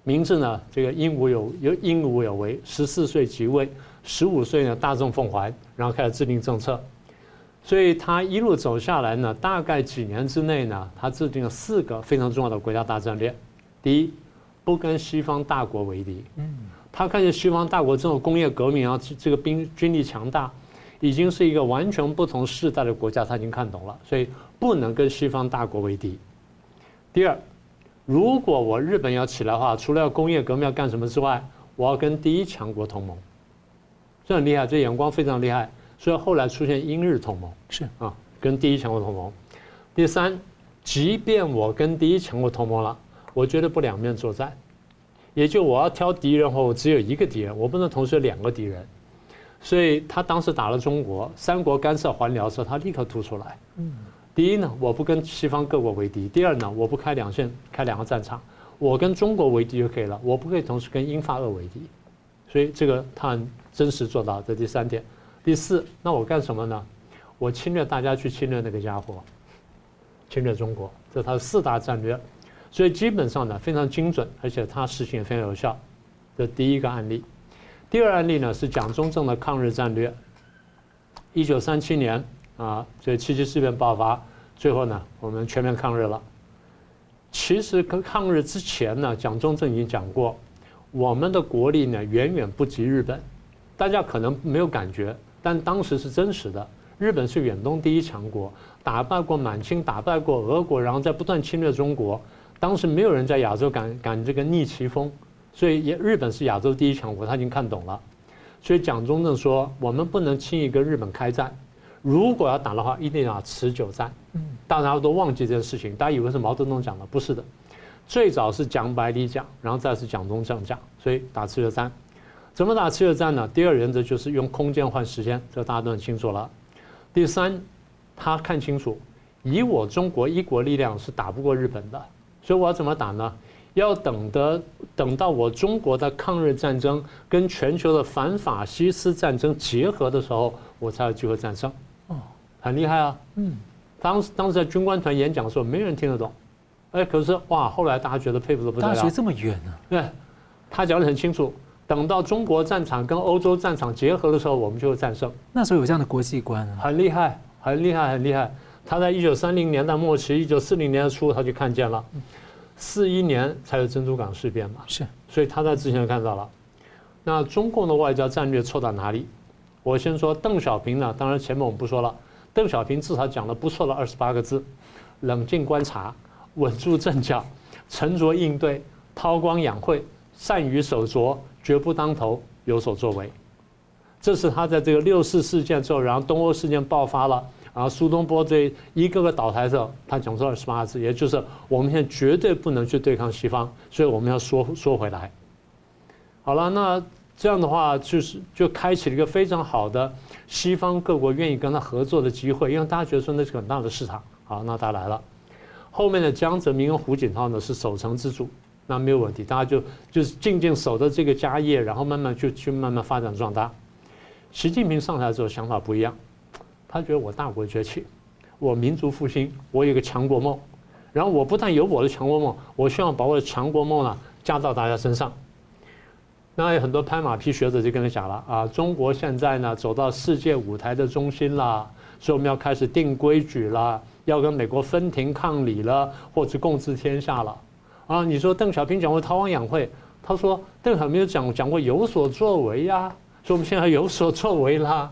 明治呢，这个英武有有英武有为，十四岁即位，十五岁呢大政奉还，然后开始制定政策。所以他一路走下来呢，大概几年之内呢，他制定了四个非常重要的国家大战略。第一，不跟西方大国为敌。嗯，他看见西方大国这种工业革命啊，这个兵军力强大。已经是一个完全不同世代的国家，他已经看懂了，所以不能跟西方大国为敌。第二，如果我日本要起来的话，除了要工业革命要干什么之外，我要跟第一强国同盟，这很厉害，这眼光非常厉害，所以后来出现英日同盟，是啊，跟第一强国同盟。第三，即便我跟第一强国同盟了，我绝对不两面作战，也就我要挑敌人的话，我只有一个敌人，我不能同时有两个敌人。所以他当时打了中国，三国干涉还辽的时候，他立刻突出来。嗯，第一呢，我不跟西方各国为敌；第二呢，我不开两线，开两个战场，我跟中国为敌就可以了，我不可以同时跟英法俄为敌。所以这个他很真实做到。这第三点，第四，那我干什么呢？我侵略大家去侵略那个家伙，侵略中国，这是他的四大战略。所以基本上呢，非常精准，而且它实行也非常有效。这第一个案例。第二案例呢，是蒋中正的抗日战略。一九三七年啊，这七七事变爆发，最后呢，我们全面抗日了。其实跟抗日之前呢，蒋中正已经讲过，我们的国力呢远远不及日本。大家可能没有感觉，但当时是真实的。日本是远东第一强国，打败过满清，打败过俄国，然后在不断侵略中国。当时没有人在亚洲敢敢这个逆其风。所以，也日本是亚洲第一强国，他已经看懂了。所以蒋中正说，我们不能轻易跟日本开战，如果要打的话，一定要持久战。嗯，大家都忘记这件事情，大家以为是毛泽东讲的，不是的。最早是蒋百里讲，然后再是蒋中正讲。所以打持久战，怎么打持久战呢？第二原则就是用空间换时间，这大家都很清楚了。第三，他看清楚，以我中国一国力量是打不过日本的，所以我要怎么打呢？要等的，等到我中国的抗日战争跟全球的反法西斯战争结合的时候，我才有机会战胜。哦，很厉害啊。嗯，当时当时在军官团演讲的时候，没人听得懂。哎，可是哇，后来大家觉得佩服的不得了。大学这么远呢？对，他讲得很清楚。等到中国战场跟欧洲战场结合的时候，我们就会战胜。那时候有这样的国际观啊。很厉害，很厉害，很厉害。他在一九三零年代末期，一九四零年初，他就看见了。四一年才有珍珠港事变嘛，是，所以他在之前就看到了。那中共的外交战略错到哪里？我先说邓小平呢，当然前面我们不说了。邓小平至少讲了不错的二十八个字：冷静观察，稳住阵脚，沉着应对，韬光养晦，善于守拙，绝不当头，有所作为。这是他在这个六四事件之后，然后东欧事件爆发了。然后苏东坡这一个个倒台的时候，他讲出二十八个字，也就是我们现在绝对不能去对抗西方，所以我们要说说回来。好了，那这样的话就是就开启了一个非常好的西方各国愿意跟他合作的机会，因为大家觉得说那是很大的市场。好，那他来了，后面的江泽民跟胡锦涛呢是守成之主，那没有问题，大家就就是静静守着这个家业，然后慢慢去去慢慢发展壮大。习近平上台之后想法不一样。他觉得我大国崛起，我民族复兴，我有一个强国梦，然后我不但有我的强国梦，我希望把我的强国梦呢加到大家身上。那有很多拍马屁学者就跟他讲了啊，中国现在呢走到世界舞台的中心了，所以我们要开始定规矩了，要跟美国分庭抗礼了，或者共治天下了。啊，你说邓小平讲过韬光养晦，他说邓小平有讲讲过有所作为呀，说我们现在有所作为啦。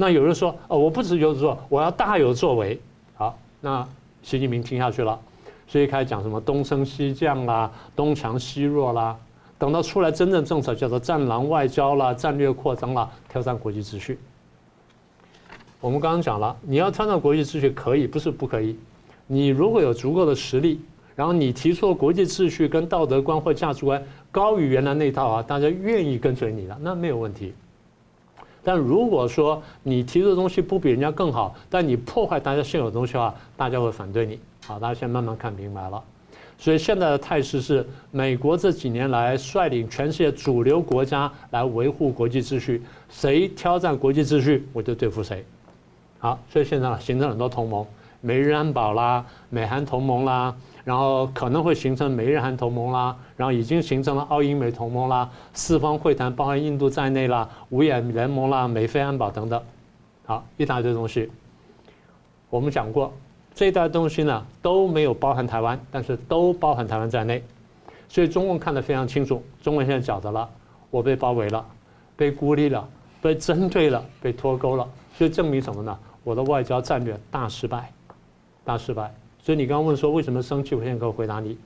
那有人说，哦，我不只有做，我要大有作为。好，那习近平听下去了，所以开始讲什么东升西降啦，东强西弱啦。等到出来真正政策，叫做战狼外交啦，战略扩张啦，挑战国际秩序。我们刚刚讲了，你要挑战国际秩序可以，不是不可以。你如果有足够的实力，然后你提出的国际秩序跟道德观或价值观高于原来那套啊，大家愿意跟随你的，那没有问题。但如果说你提出的东西不比人家更好，但你破坏大家现有的东西的话，大家会反对你。好，大家先慢慢看明白了。所以现在的态势是，美国这几年来率领全世界主流国家来维护国际秩序，谁挑战国际秩序，我就对付谁。好，所以现在形成很多同盟，美日安保啦，美韩同盟啦。然后可能会形成美日韩同盟啦，然后已经形成了澳英美同盟啦，四方会谈包含印度在内啦，五眼联盟啦，美菲安保等等，好，一大堆东西。我们讲过，这一堆东西呢都没有包含台湾，但是都包含台湾在内，所以中共看得非常清楚，中共现在晓得了，我被包围了，被孤立了，被针对了，被脱钩了，所以证明什么呢？我的外交战略大失败，大失败。所以你刚刚问说为什么生气？我现在可以回答你，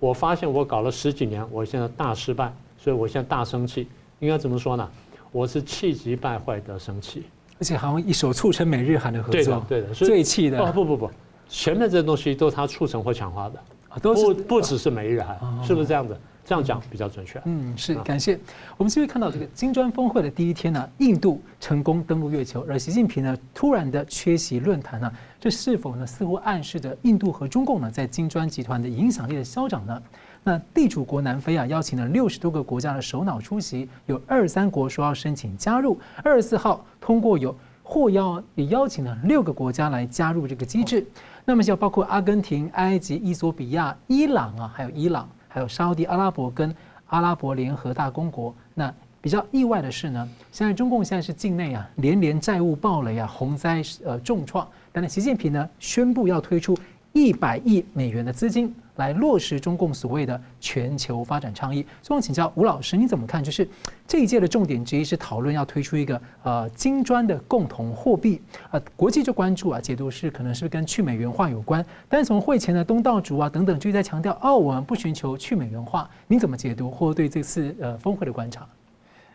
我发现我搞了十几年，我现在大失败，所以我现在大生气。应该怎么说呢？我是气急败坏的生气，而且好像一手促成美日韩的合作，对的，对的，最气的。哦不不不，前面这些东西都是他促成或强化的，都不不只是美日韩，是不是这样子？这样讲比较准确。嗯，是感谢。我们继续看到这个金砖峰会的第一天呢，印度成功登陆月球，而习近平呢突然的缺席论坛呢，这是否呢似乎暗示着印度和中共呢在金砖集团的影响力的消长呢？那地主国南非啊邀请了六十多个国家的首脑出席，有二十三国说要申请加入，二十四号通过有获邀也邀请了六个国家来加入这个机制，那么就包括阿根廷、埃及、伊索比亚、伊朗啊，还有伊朗。还有沙地阿拉伯跟阿拉伯联合大公国，那比较意外的是呢，现在中共现在是境内啊连连债务暴雷啊，洪灾呃重创，但是习近平呢宣布要推出一百亿美元的资金。来落实中共所谓的全球发展倡议。所以我请教吴老师，你怎么看？就是这一届的重点之一是讨论要推出一个呃金砖的共同货币，呃，国际就关注啊，解读是可能是跟去美元化有关？但是从会前的东道主啊等等就在强调，哦，我们不寻求去美元化。你怎么解读或对这次呃峰会的观察？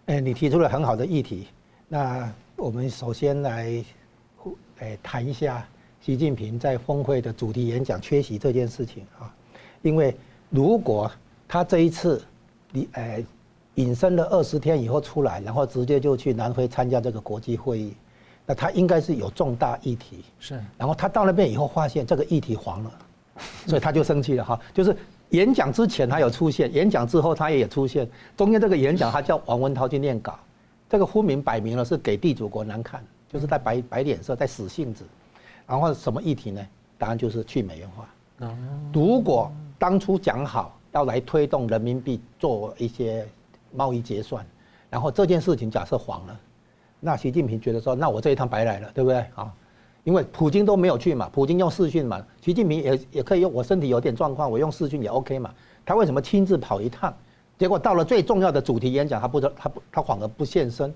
哎，你提出了很好的议题。那我们首先来哎谈一下习近平在峰会的主题演讲缺席这件事情啊。因为如果他这一次，你呃隐身了二十天以后出来，然后直接就去南非参加这个国际会议，那他应该是有重大议题。是。然后他到那边以后发现这个议题黄了，所以他就生气了哈。就是演讲之前他有出现，演讲之后他也有出现，中间这个演讲他叫王文涛去念稿，这个分明摆明了是给地主国难看，就是在摆摆脸色，在使性子。然后什么议题呢？答案就是去美元化。如果当初讲好要来推动人民币做一些贸易结算，然后这件事情假设黄了，那习近平觉得说，那我这一趟白来了，对不对啊？因为普京都没有去嘛，普京用视讯嘛，习近平也也可以用，我身体有点状况，我用视讯也 OK 嘛。他为什么亲自跑一趟？结果到了最重要的主题演讲，他不他不他反而不现身，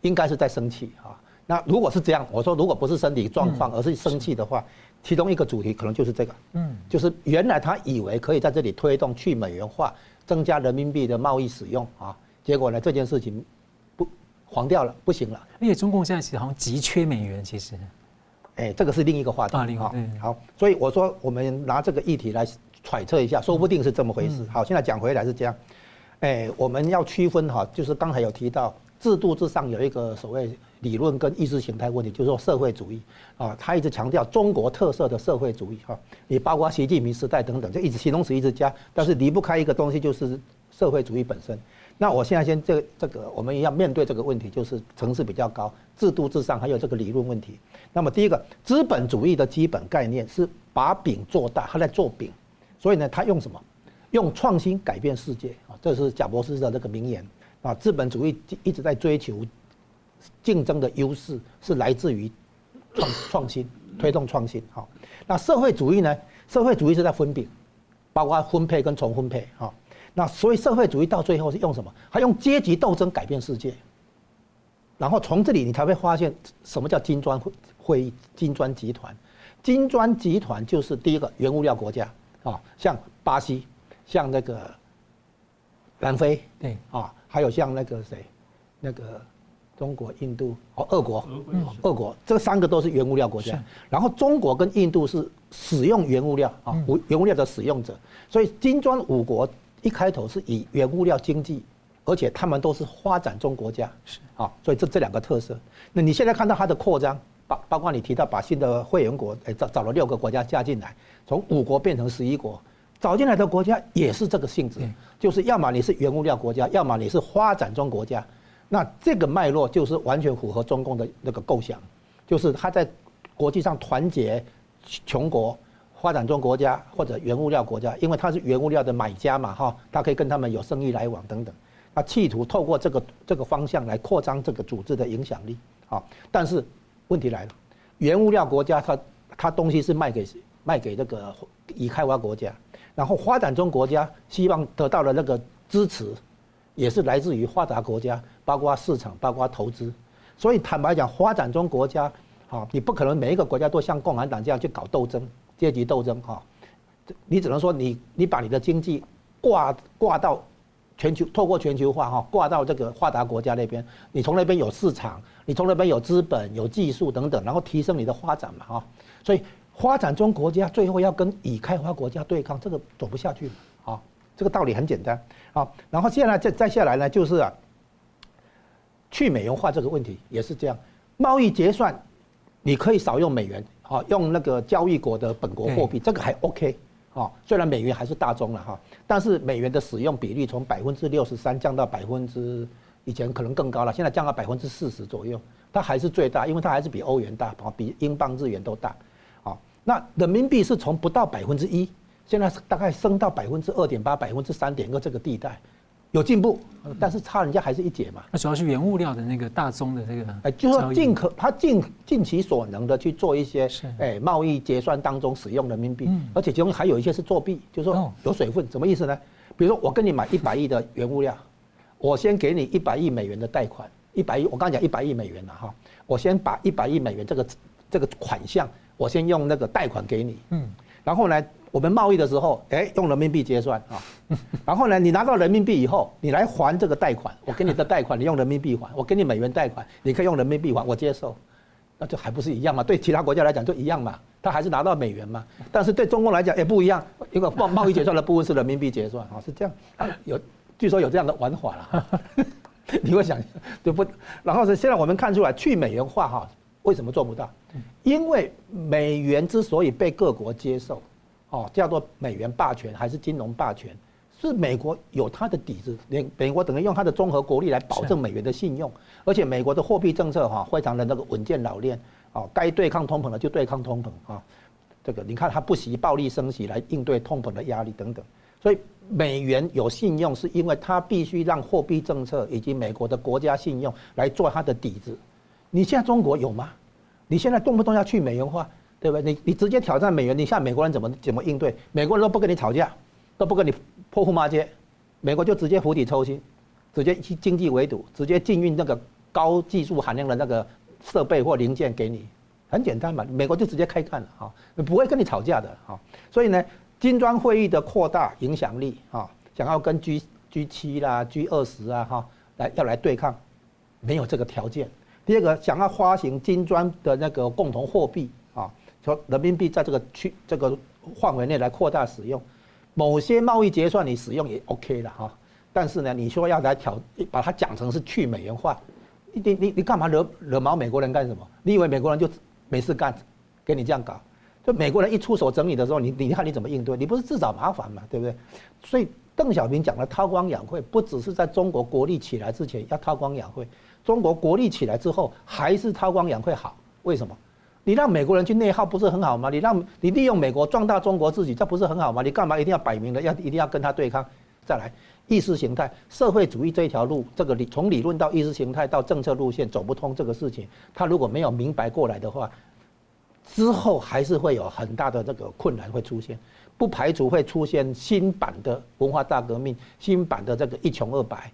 应该是在生气啊。那如果是这样，我说如果不是身体状况，而是生气的话。其中一个主题可能就是这个，嗯，就是原来他以为可以在这里推动去美元化，增加人民币的贸易使用啊，结果呢这件事情不黄掉了，不行了。而且中共现在其实好像急缺美元，其实，哎，这个是另一个话题啊，另外，好，所以我说我们拿这个议题来揣测一下，说不定是这么回事。好，现在讲回来是这样，哎，我们要区分哈，就是刚才有提到制度之上有一个所谓。理论跟意识形态问题，就是说社会主义啊，他一直强调中国特色的社会主义哈，你包括习近平时代等等，就一直形容词一直加，但是离不开一个东西，就是社会主义本身。那我现在先这这个，我们要面对这个问题，就是层次比较高，制度至上还有这个理论问题。那么第一个，资本主义的基本概念是把饼做大，他在做饼，所以呢，他用什么？用创新改变世界啊，这是贾博士的这个名言啊。资本主义一直在追求。竞争的优势是来自于创创新，推动创新。好，那社会主义呢？社会主义是在分饼，包括分配跟重分配。好，那所以社会主义到最后是用什么？还用阶级斗争改变世界。然后从这里你才会发现什么叫金砖会议、金砖集团。金砖集团就是第一个原物料国家啊，像巴西，像那个南非，对啊，还有像那个谁，那个中国、印度哦，俄国，俄国，这三个都是原物料国家。然后中国跟印度是使用原物料啊，原物料的使用者。所以金砖五国一开头是以原物料经济，而且他们都是发展中国家，是。啊，所以这这两个特色。那你现在看到它的扩张。包包括你提到把新的会员国，诶找找了六个国家加进来，从五国变成十一国，找进来的国家也是这个性质，就是要么你是原物料国家，要么你是发展中国家，那这个脉络就是完全符合中共的那个构想，就是他在国际上团结穷国、发展中国家或者原物料国家，因为他是原物料的买家嘛，哈，他可以跟他们有生意来往等等，他企图透过这个这个方向来扩张这个组织的影响力，啊，但是。问题来了，原物料国家它它东西是卖给卖给这个已开发国家，然后发展中国家希望得到的那个支持，也是来自于发达国家，包括市场，包括投资。所以坦白讲，发展中国家啊，你不可能每一个国家都像共产党这样去搞斗争、阶级斗争哈，你只能说你你把你的经济挂挂到。全球透过全球化哈挂到这个发达国家那边，你从那边有市场，你从那边有资本、有技术等等，然后提升你的发展嘛哈。所以发展中国家最后要跟已开发国家对抗，这个走不下去啊。这个道理很简单啊。然后现在再再下来呢，就是啊，去美元化这个问题也是这样。贸易结算你可以少用美元啊，用那个交易国的本国货币，这个还 OK。好，虽然美元还是大宗了哈，但是美元的使用比例从百分之六十三降到百分之以前可能更高了，现在降到百分之四十左右，它还是最大，因为它还是比欧元大啊，比英镑、日元都大。啊，那人民币是从不到百分之一，现在是大概升到百分之二点八、百分之三点二这个地带。有进步，但是差人家还是一截嘛。那主要是原物料的那个大宗的这个，哎，就是说尽可他尽尽其所能的去做一些，哎，贸易结算当中使用人民币，而且其中还有一些是作弊，就是说有水分，什么意思呢？比如说我跟你买一百亿的原物料，我先给你一百亿美元的贷款，一百亿，我刚才讲一百亿美元了哈，我先把一百亿美元这个这个款项，我先用那个贷款给你，嗯，然后呢？我们贸易的时候，哎，用人民币结算啊，然后呢，你拿到人民币以后，你来还这个贷款，我给你的贷款，你用人民币还，我给你美元贷款，你可以用人民币还，我接受，那就还不是一样嘛？对其他国家来讲就一样嘛，他还是拿到美元嘛，但是对中共来讲也不一样，因为贸贸易结算的部分是人民币结算啊，是这样，有据说有这样的玩法了，你会想就不，然后是现在我们看出来去美元化哈，为什么做不到？因为美元之所以被各国接受。哦，叫做美元霸权还是金融霸权？是美国有它的底子，美美国等于用它的综合国力来保证美元的信用，而且美国的货币政策哈非常的那个稳健老练，哦，该对抗通膨的就对抗通膨啊，这个你看它不惜暴力升息来应对通膨的压力等等，所以美元有信用是因为它必须让货币政策以及美国的国家信用来做它的底子。你现在中国有吗？你现在动不动要去美元化？对不对？你你直接挑战美元，你像美国人怎么怎么应对？美国人都不跟你吵架，都不跟你泼妇骂街，美国就直接釜底抽薪，直接去经济围堵，直接禁运那个高技术含量的那个设备或零件给你，很简单嘛，美国就直接开干了哈，不会跟你吵架的哈。所以呢，金砖会议的扩大影响力哈，想要跟 G G 七啦、G 二十啊哈来要来对抗，没有这个条件。第二个，想要发行金砖的那个共同货币啊。说人民币在这个区这个范围内来扩大使用，某些贸易结算你使用也 OK 了哈。但是呢，你说要来挑把它讲成是去美元化，你你你干嘛惹惹毛美国人干什么？你以为美国人就没事干，给你这样搞？就美国人一出手整理的时候，你你看你怎么应对？你不是自找麻烦嘛，对不对？所以邓小平讲的韬光养晦，不只是在中国国力起来之前要韬光养晦，中国国力起来之后还是韬光养晦好？为什么？你让美国人去内耗不是很好吗？你让你利用美国壮大中国自己，这不是很好吗？你干嘛一定要摆明了要一定要跟他对抗？再来，意识形态、社会主义这条路，这个理从理论到意识形态到政策路线走不通这个事情，他如果没有明白过来的话，之后还是会有很大的这个困难会出现，不排除会出现新版的文化大革命、新版的这个一穷二白。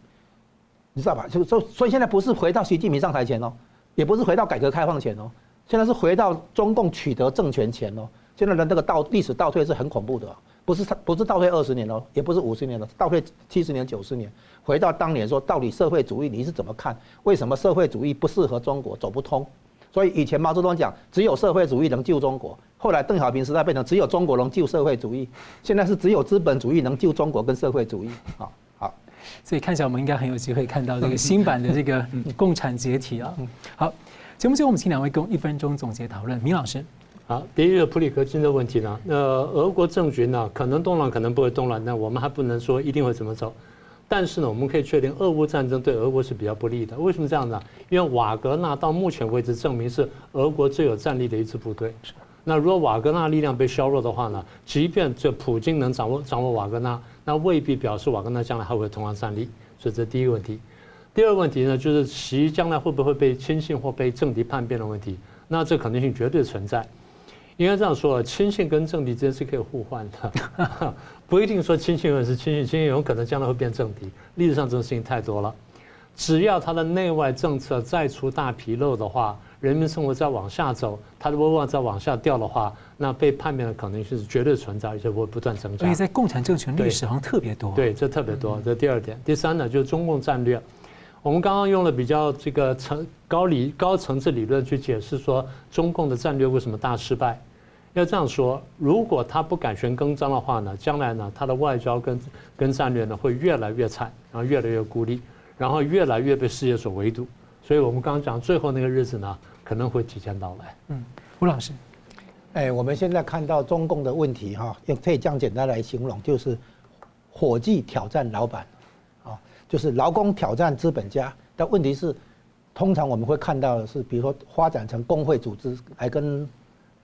你知道吧？就所所以现在不是回到习近平上台前哦，也不是回到改革开放前哦，现在是回到中共取得政权前哦。现在的那个倒历史倒退是很恐怖的，不是不是倒退二十年哦，也不是五十年了，倒退七十年九十年，回到当年说到底社会主义你是怎么看？为什么社会主义不适合中国走不通？所以以前毛泽东讲只有社会主义能救中国，后来邓小平时代变成只有中国能救社会主义，现在是只有资本主义能救中国跟社会主义。好，好，所以看起来我们应该很有机会看到这个新版的这个共产解体啊。好，节目最后我们请两位共一分钟总结讨论，明老师。好，第一个普里戈金的问题呢，那俄国政局呢，可能动乱，可能不会动乱，那我们还不能说一定会怎么走。但是呢，我们可以确定，俄乌战争对俄国是比较不利的。为什么这样呢？因为瓦格纳到目前为止证明是俄国最有战力的一支部队。那如果瓦格纳力量被削弱的话呢，即便这普京能掌握掌握瓦格纳，那未必表示瓦格纳将来还会同样战力。所以这第一个问题。第二个问题呢，就是习将来会不会被亲信或被政敌叛变的问题。那这可能性绝对存在。应该这样说，亲信跟政敌之间是可以互换的，不一定说亲信永远是亲信，亲信有可能将来会变政敌。历史上这种事情太多了，只要他的内外政策再出大纰漏的话，人民生活再往下走，他的威望再往下掉的话，那被叛变的可能性是绝对存在，而且会不断增加。所以在共产政权历史上特别多。对，这特别多。这第二点，第三呢，就是中共战略。我们刚刚用了比较这个层高理高层次理论去解释说，中共的战略为什么大失败。要这样说，如果他不敢弦更张的话呢，将来呢，他的外交跟跟战略呢会越来越惨，然后越来越孤立，然后越来越被世界所围堵。所以我们刚刚讲最后那个日子呢，可能会提前到来。嗯，吴老师，哎，我们现在看到中共的问题哈，用可以这样简单来形容，就是伙计挑战老板，啊，就是劳工挑战资本家。但问题是，通常我们会看到的是，比如说发展成工会组织来跟。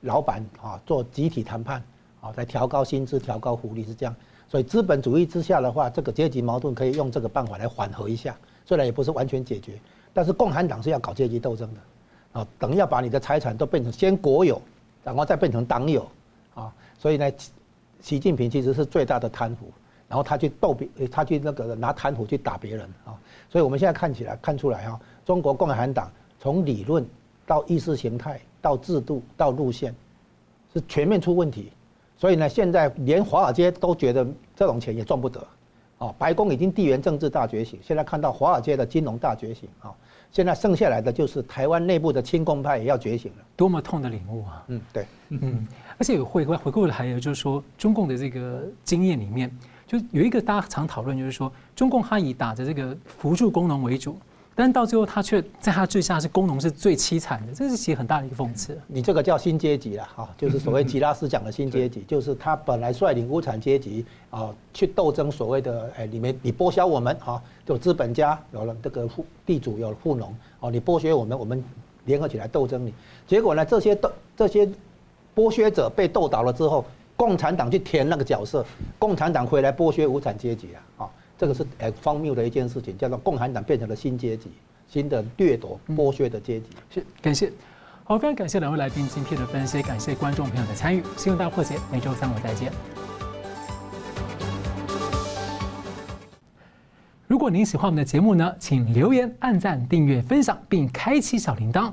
老板啊，做集体谈判啊，来调高薪资、调高福利是这样。所以资本主义之下的话，这个阶级矛盾可以用这个办法来缓和一下，虽然也不是完全解决。但是共产党是要搞阶级斗争的啊，等于要把你的财产都变成先国有，然后再变成党有啊。所以呢，习近平其实是最大的贪腐，然后他去斗别，他去那个拿贪腐去打别人啊。所以我们现在看起来看出来哈，中国共产党从理论到意识形态。到制度到路线，是全面出问题，所以呢，现在连华尔街都觉得这种钱也赚不得，哦，白宫已经地缘政治大觉醒，现在看到华尔街的金融大觉醒啊，现在剩下来的就是台湾内部的亲共派也要觉醒了，多么痛的领悟啊！嗯，对，嗯，而且回回回过来还有就是说，中共的这个经验里面，就有一个大家常讨论，就是说，中共它以打着这个扶助工农为主。但到最后，他却在他治下是工农是最凄惨的，这是其实很大的一个讽刺。你这个叫新阶级了哈，就是所谓吉拉斯讲的新阶级，就是他本来率领无产阶级啊去斗争所谓的哎，你们你剥削我们哈，就资本家有了这个富地主有了富农哦，你剥削我们，我们联合起来斗争你。结果呢，这些斗这些剥削者被斗倒了之后，共产党去填那个角色，共产党回来剥削无产阶级啊。这个是很荒谬的一件事情，叫做共产党变成了新阶级，新的掠夺、剥削的阶级。是，感谢，好，非常感谢两位来宾今天的分析，感谢观众朋友的参与。新闻大破解，每周三我再见。如果您喜欢我们的节目呢，请留言、按赞、订阅、分享，并开启小铃铛。